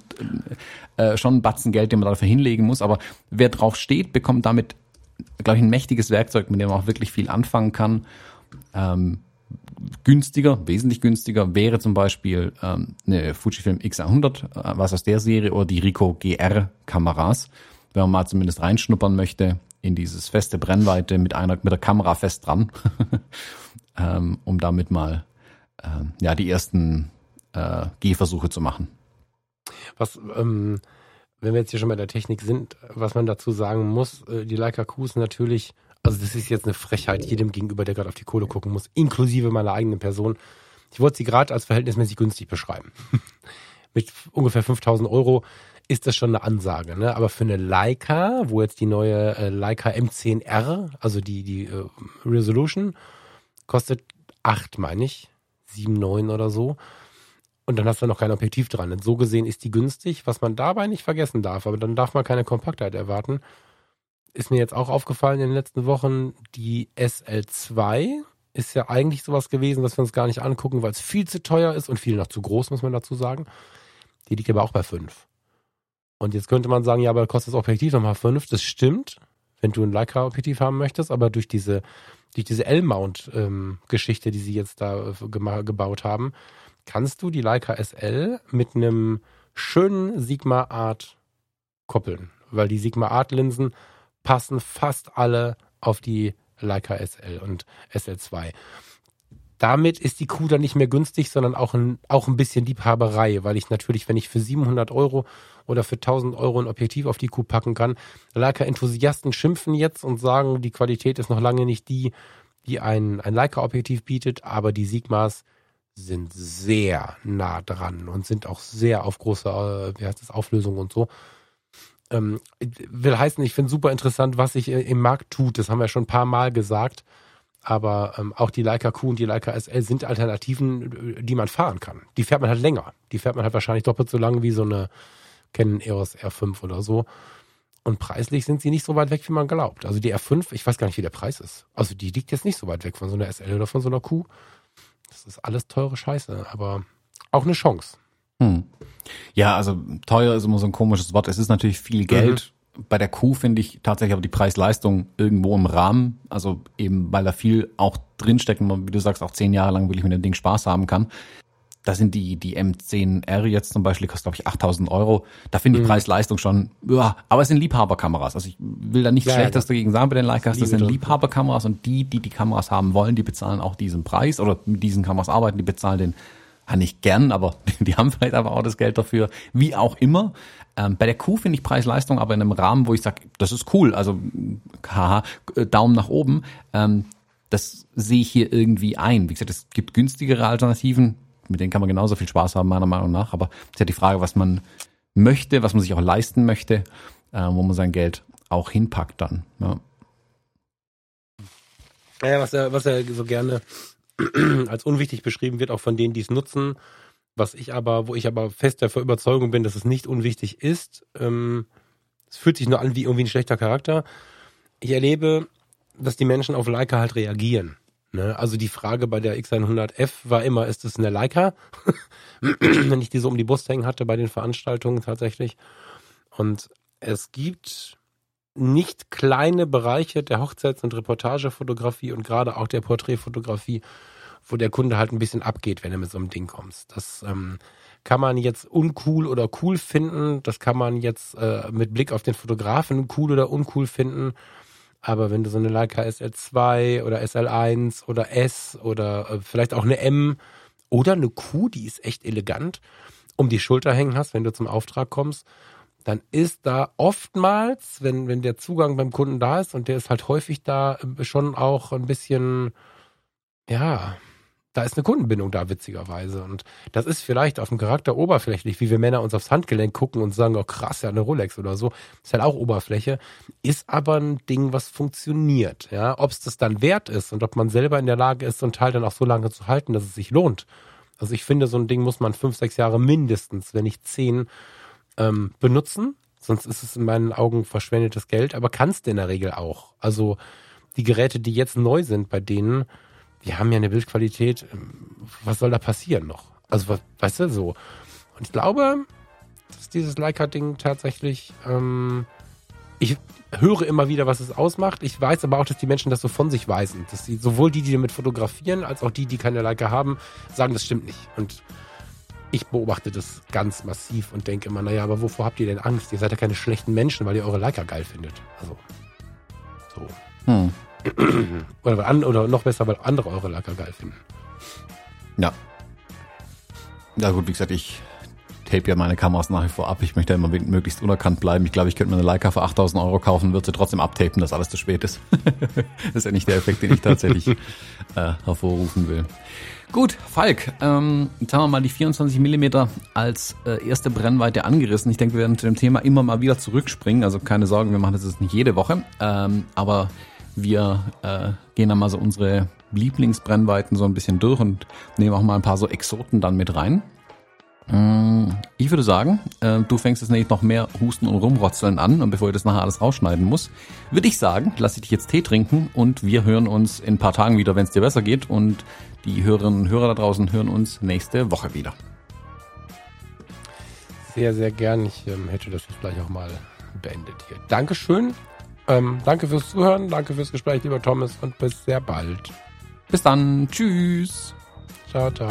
[SPEAKER 1] äh, schon ein Batzen Geld, den man dafür hinlegen muss. Aber wer drauf steht, bekommt damit, glaube ich, ein mächtiges Werkzeug, mit dem man auch wirklich viel anfangen kann. Ähm, günstiger, wesentlich günstiger wäre zum Beispiel ähm, eine Fujifilm X100, äh, was aus der Serie, oder die Ricoh GR Kameras, wenn man mal zumindest reinschnuppern möchte in dieses feste Brennweite mit einer mit der Kamera fest dran, <laughs> ähm, um damit mal ähm, ja die ersten äh, Gehversuche zu machen.
[SPEAKER 2] Was ähm, wenn wir jetzt hier schon bei der Technik sind, was man dazu sagen muss, äh, die Leica Q ist natürlich also das ist jetzt eine Frechheit jedem gegenüber, der gerade auf die Kohle gucken muss, inklusive meiner eigenen Person. Ich wollte sie gerade als verhältnismäßig günstig beschreiben. <laughs> Mit ungefähr 5000 Euro ist das schon eine Ansage. Ne? Aber für eine Leica, wo jetzt die neue äh, Leica M10R, also die, die äh, Resolution, kostet 8, meine ich. 7, 9 oder so. Und dann hast du noch kein Objektiv dran. Und so gesehen ist die günstig, was man dabei nicht vergessen darf. Aber dann darf man keine Kompaktheit erwarten ist mir jetzt auch aufgefallen in den letzten Wochen, die SL2 ist ja eigentlich sowas gewesen, dass wir uns gar nicht angucken, weil es viel zu teuer ist und viel noch zu groß, muss man dazu sagen. Die liegt aber auch bei 5. Und jetzt könnte man sagen, ja, aber kostet das Objektiv nochmal 5. Das stimmt. wenn du ein Leica-Objektiv haben möchtest, aber durch diese, durch diese L-Mount-Geschichte, ähm, die sie jetzt da äh, gebaut haben, kannst du die Leica SL mit einem schönen Sigma Art koppeln, weil die Sigma Art Linsen passen fast alle auf die Leica SL und SL2 damit ist die Kuh dann nicht mehr günstig, sondern auch ein, auch ein bisschen Liebhaberei, weil ich natürlich, wenn ich für 700 Euro oder für 1000 Euro ein Objektiv auf die Kuh packen kann, Leica-Enthusiasten schimpfen jetzt und sagen, die Qualität ist noch lange nicht die, die ein, ein Leica-Objektiv bietet, aber die Sigmas sind sehr nah dran und sind auch sehr auf große, äh, wie heißt das, Auflösung und so. Ähm, will heißen, ich finde super interessant, was sich im Markt tut. Das haben wir schon ein paar Mal gesagt. Aber ähm, auch die Leica Q und die Leica SL sind Alternativen, äh, die man fahren kann. Die fährt man halt länger. Die fährt man halt wahrscheinlich doppelt so lang wie so eine Canon EOS R5 oder so. Und preislich sind sie nicht so weit weg, wie man glaubt. Also die R5, ich weiß gar nicht, wie der Preis ist. Also die liegt jetzt nicht so weit weg von so einer SL oder von so einer Q. Das ist alles teure Scheiße, aber auch eine Chance.
[SPEAKER 1] Hm. Ja, also teuer ist immer so ein komisches Wort. Es ist natürlich viel Geld. Bei der Kuh finde ich tatsächlich aber die Preis-Leistung irgendwo im Rahmen. Also eben, weil da viel auch drinstecken, wie du sagst, auch zehn Jahre lang will ich mit dem Ding Spaß haben kann. Da sind die, die M10R jetzt zum Beispiel, kostet glaube ich 8000 Euro. Da finde ich mhm. Preis-Leistung schon, ja, aber es sind Liebhaberkameras. Also ich will da nichts ja, Schlechtes ja. dagegen sagen bei den Leicas. Das sind Liebhaberkameras und die, die die Kameras haben wollen, die bezahlen auch diesen Preis oder mit diesen Kameras arbeiten, die bezahlen den ja, nicht gern, aber <laughs> die haben vielleicht aber auch das Geld dafür, wie auch immer. Ähm, bei der Kuh finde ich Preis-Leistung aber in einem Rahmen, wo ich sage, das ist cool, also haha, Daumen nach oben. Ähm, das sehe ich hier irgendwie ein. Wie gesagt, es gibt günstigere Alternativen, mit denen kann man genauso viel Spaß haben, meiner Meinung nach. Aber es ist ja die Frage, was man möchte, was man sich auch leisten möchte, äh, wo man sein Geld auch hinpackt dann. Ja.
[SPEAKER 2] Ja, was er, was er so gerne <clears throat> als unwichtig beschrieben wird, auch von denen, die es nutzen. Was ich aber, wo ich aber fest der Überzeugung bin, dass es nicht unwichtig ist. Ähm, es fühlt sich nur an wie irgendwie ein schlechter Charakter. Ich erlebe, dass die Menschen auf Leica halt reagieren. Ne? Also die Frage bei der X100F war immer, ist es eine Leica? <clears throat> Wenn ich die so um die Brust hängen hatte bei den Veranstaltungen tatsächlich. Und es gibt nicht kleine Bereiche der Hochzeits- und Reportagefotografie und gerade auch der Porträtfotografie, wo der Kunde halt ein bisschen abgeht, wenn er mit so einem Ding kommt. Das ähm, kann man jetzt uncool oder cool finden. Das kann man jetzt äh, mit Blick auf den Fotografen cool oder uncool finden. Aber wenn du so eine Leica SL2 oder SL1 oder S oder äh, vielleicht auch eine M oder eine Q, die ist echt elegant, um die Schulter hängen hast, wenn du zum Auftrag kommst dann ist da oftmals, wenn, wenn der Zugang beim Kunden da ist und der ist halt häufig da, äh, schon auch ein bisschen, ja, da ist eine Kundenbindung da, witzigerweise. Und das ist vielleicht auf dem Charakter oberflächlich, wie wir Männer uns aufs Handgelenk gucken und sagen, oh krass, ja, eine Rolex oder so. Ist halt auch Oberfläche. Ist aber ein Ding, was funktioniert. Ja, ob es das dann wert ist und ob man selber in der Lage ist, so ein Teil dann auch so lange zu halten, dass es sich lohnt. Also ich finde, so ein Ding muss man fünf, sechs Jahre mindestens, wenn nicht zehn, ähm, benutzen. Sonst ist es in meinen Augen verschwendetes Geld, aber kannst du in der Regel auch. Also die Geräte, die jetzt neu sind bei denen, die haben ja eine Bildqualität. Ähm, was soll da passieren noch? Also, weißt du, so. Und ich glaube, dass dieses Leica-Ding tatsächlich, ähm, ich höre immer wieder, was es ausmacht. Ich weiß aber auch, dass die Menschen das so von sich weisen. Dass sie, sowohl die, die damit fotografieren, als auch die, die keine Leica haben, sagen, das stimmt nicht. Und ich beobachte das ganz massiv und denke immer, naja, aber wovor habt ihr denn Angst? Ihr seid ja keine schlechten Menschen, weil ihr eure Leica geil findet. Also, so. Hm. <clears throat> Oder, an, oder noch besser, weil andere eure Leica geil finden.
[SPEAKER 1] Ja. Ja gut, wie gesagt, ich tape ja meine Kameras nach wie vor ab. Ich möchte immer möglichst unerkannt bleiben. Ich glaube, ich könnte mir eine Leica für 8000 Euro kaufen, würde sie trotzdem abtapen, dass alles zu spät ist. <laughs> das ist ja nicht der Effekt, den ich tatsächlich <laughs> äh, hervorrufen will. Gut, Falk, ähm, jetzt haben wir mal die 24 Millimeter als äh, erste Brennweite angerissen. Ich denke, wir werden zu dem Thema immer mal wieder zurückspringen. Also keine Sorge, wir machen das jetzt nicht jede Woche. Ähm, aber wir äh, gehen dann mal so unsere Lieblingsbrennweiten so ein bisschen durch und nehmen auch mal ein paar so Exoten dann mit rein. Mm, ich würde sagen, äh, du fängst jetzt nämlich noch mehr Husten und Rumrotzeln an und bevor ich das nachher alles rausschneiden muss, würde ich sagen, lass ich dich jetzt Tee trinken und wir hören uns in ein paar Tagen wieder, wenn es dir besser geht und die Hörerinnen und Hörer da draußen hören uns nächste Woche wieder.
[SPEAKER 2] Sehr, sehr gern. Ich ähm, hätte das jetzt gleich auch mal beendet hier. Dankeschön Ähm, danke fürs Zuhören, danke fürs Gespräch, lieber Thomas, und bis sehr bald.
[SPEAKER 1] Bis dann. Tschüss.
[SPEAKER 2] Ciao, ciao.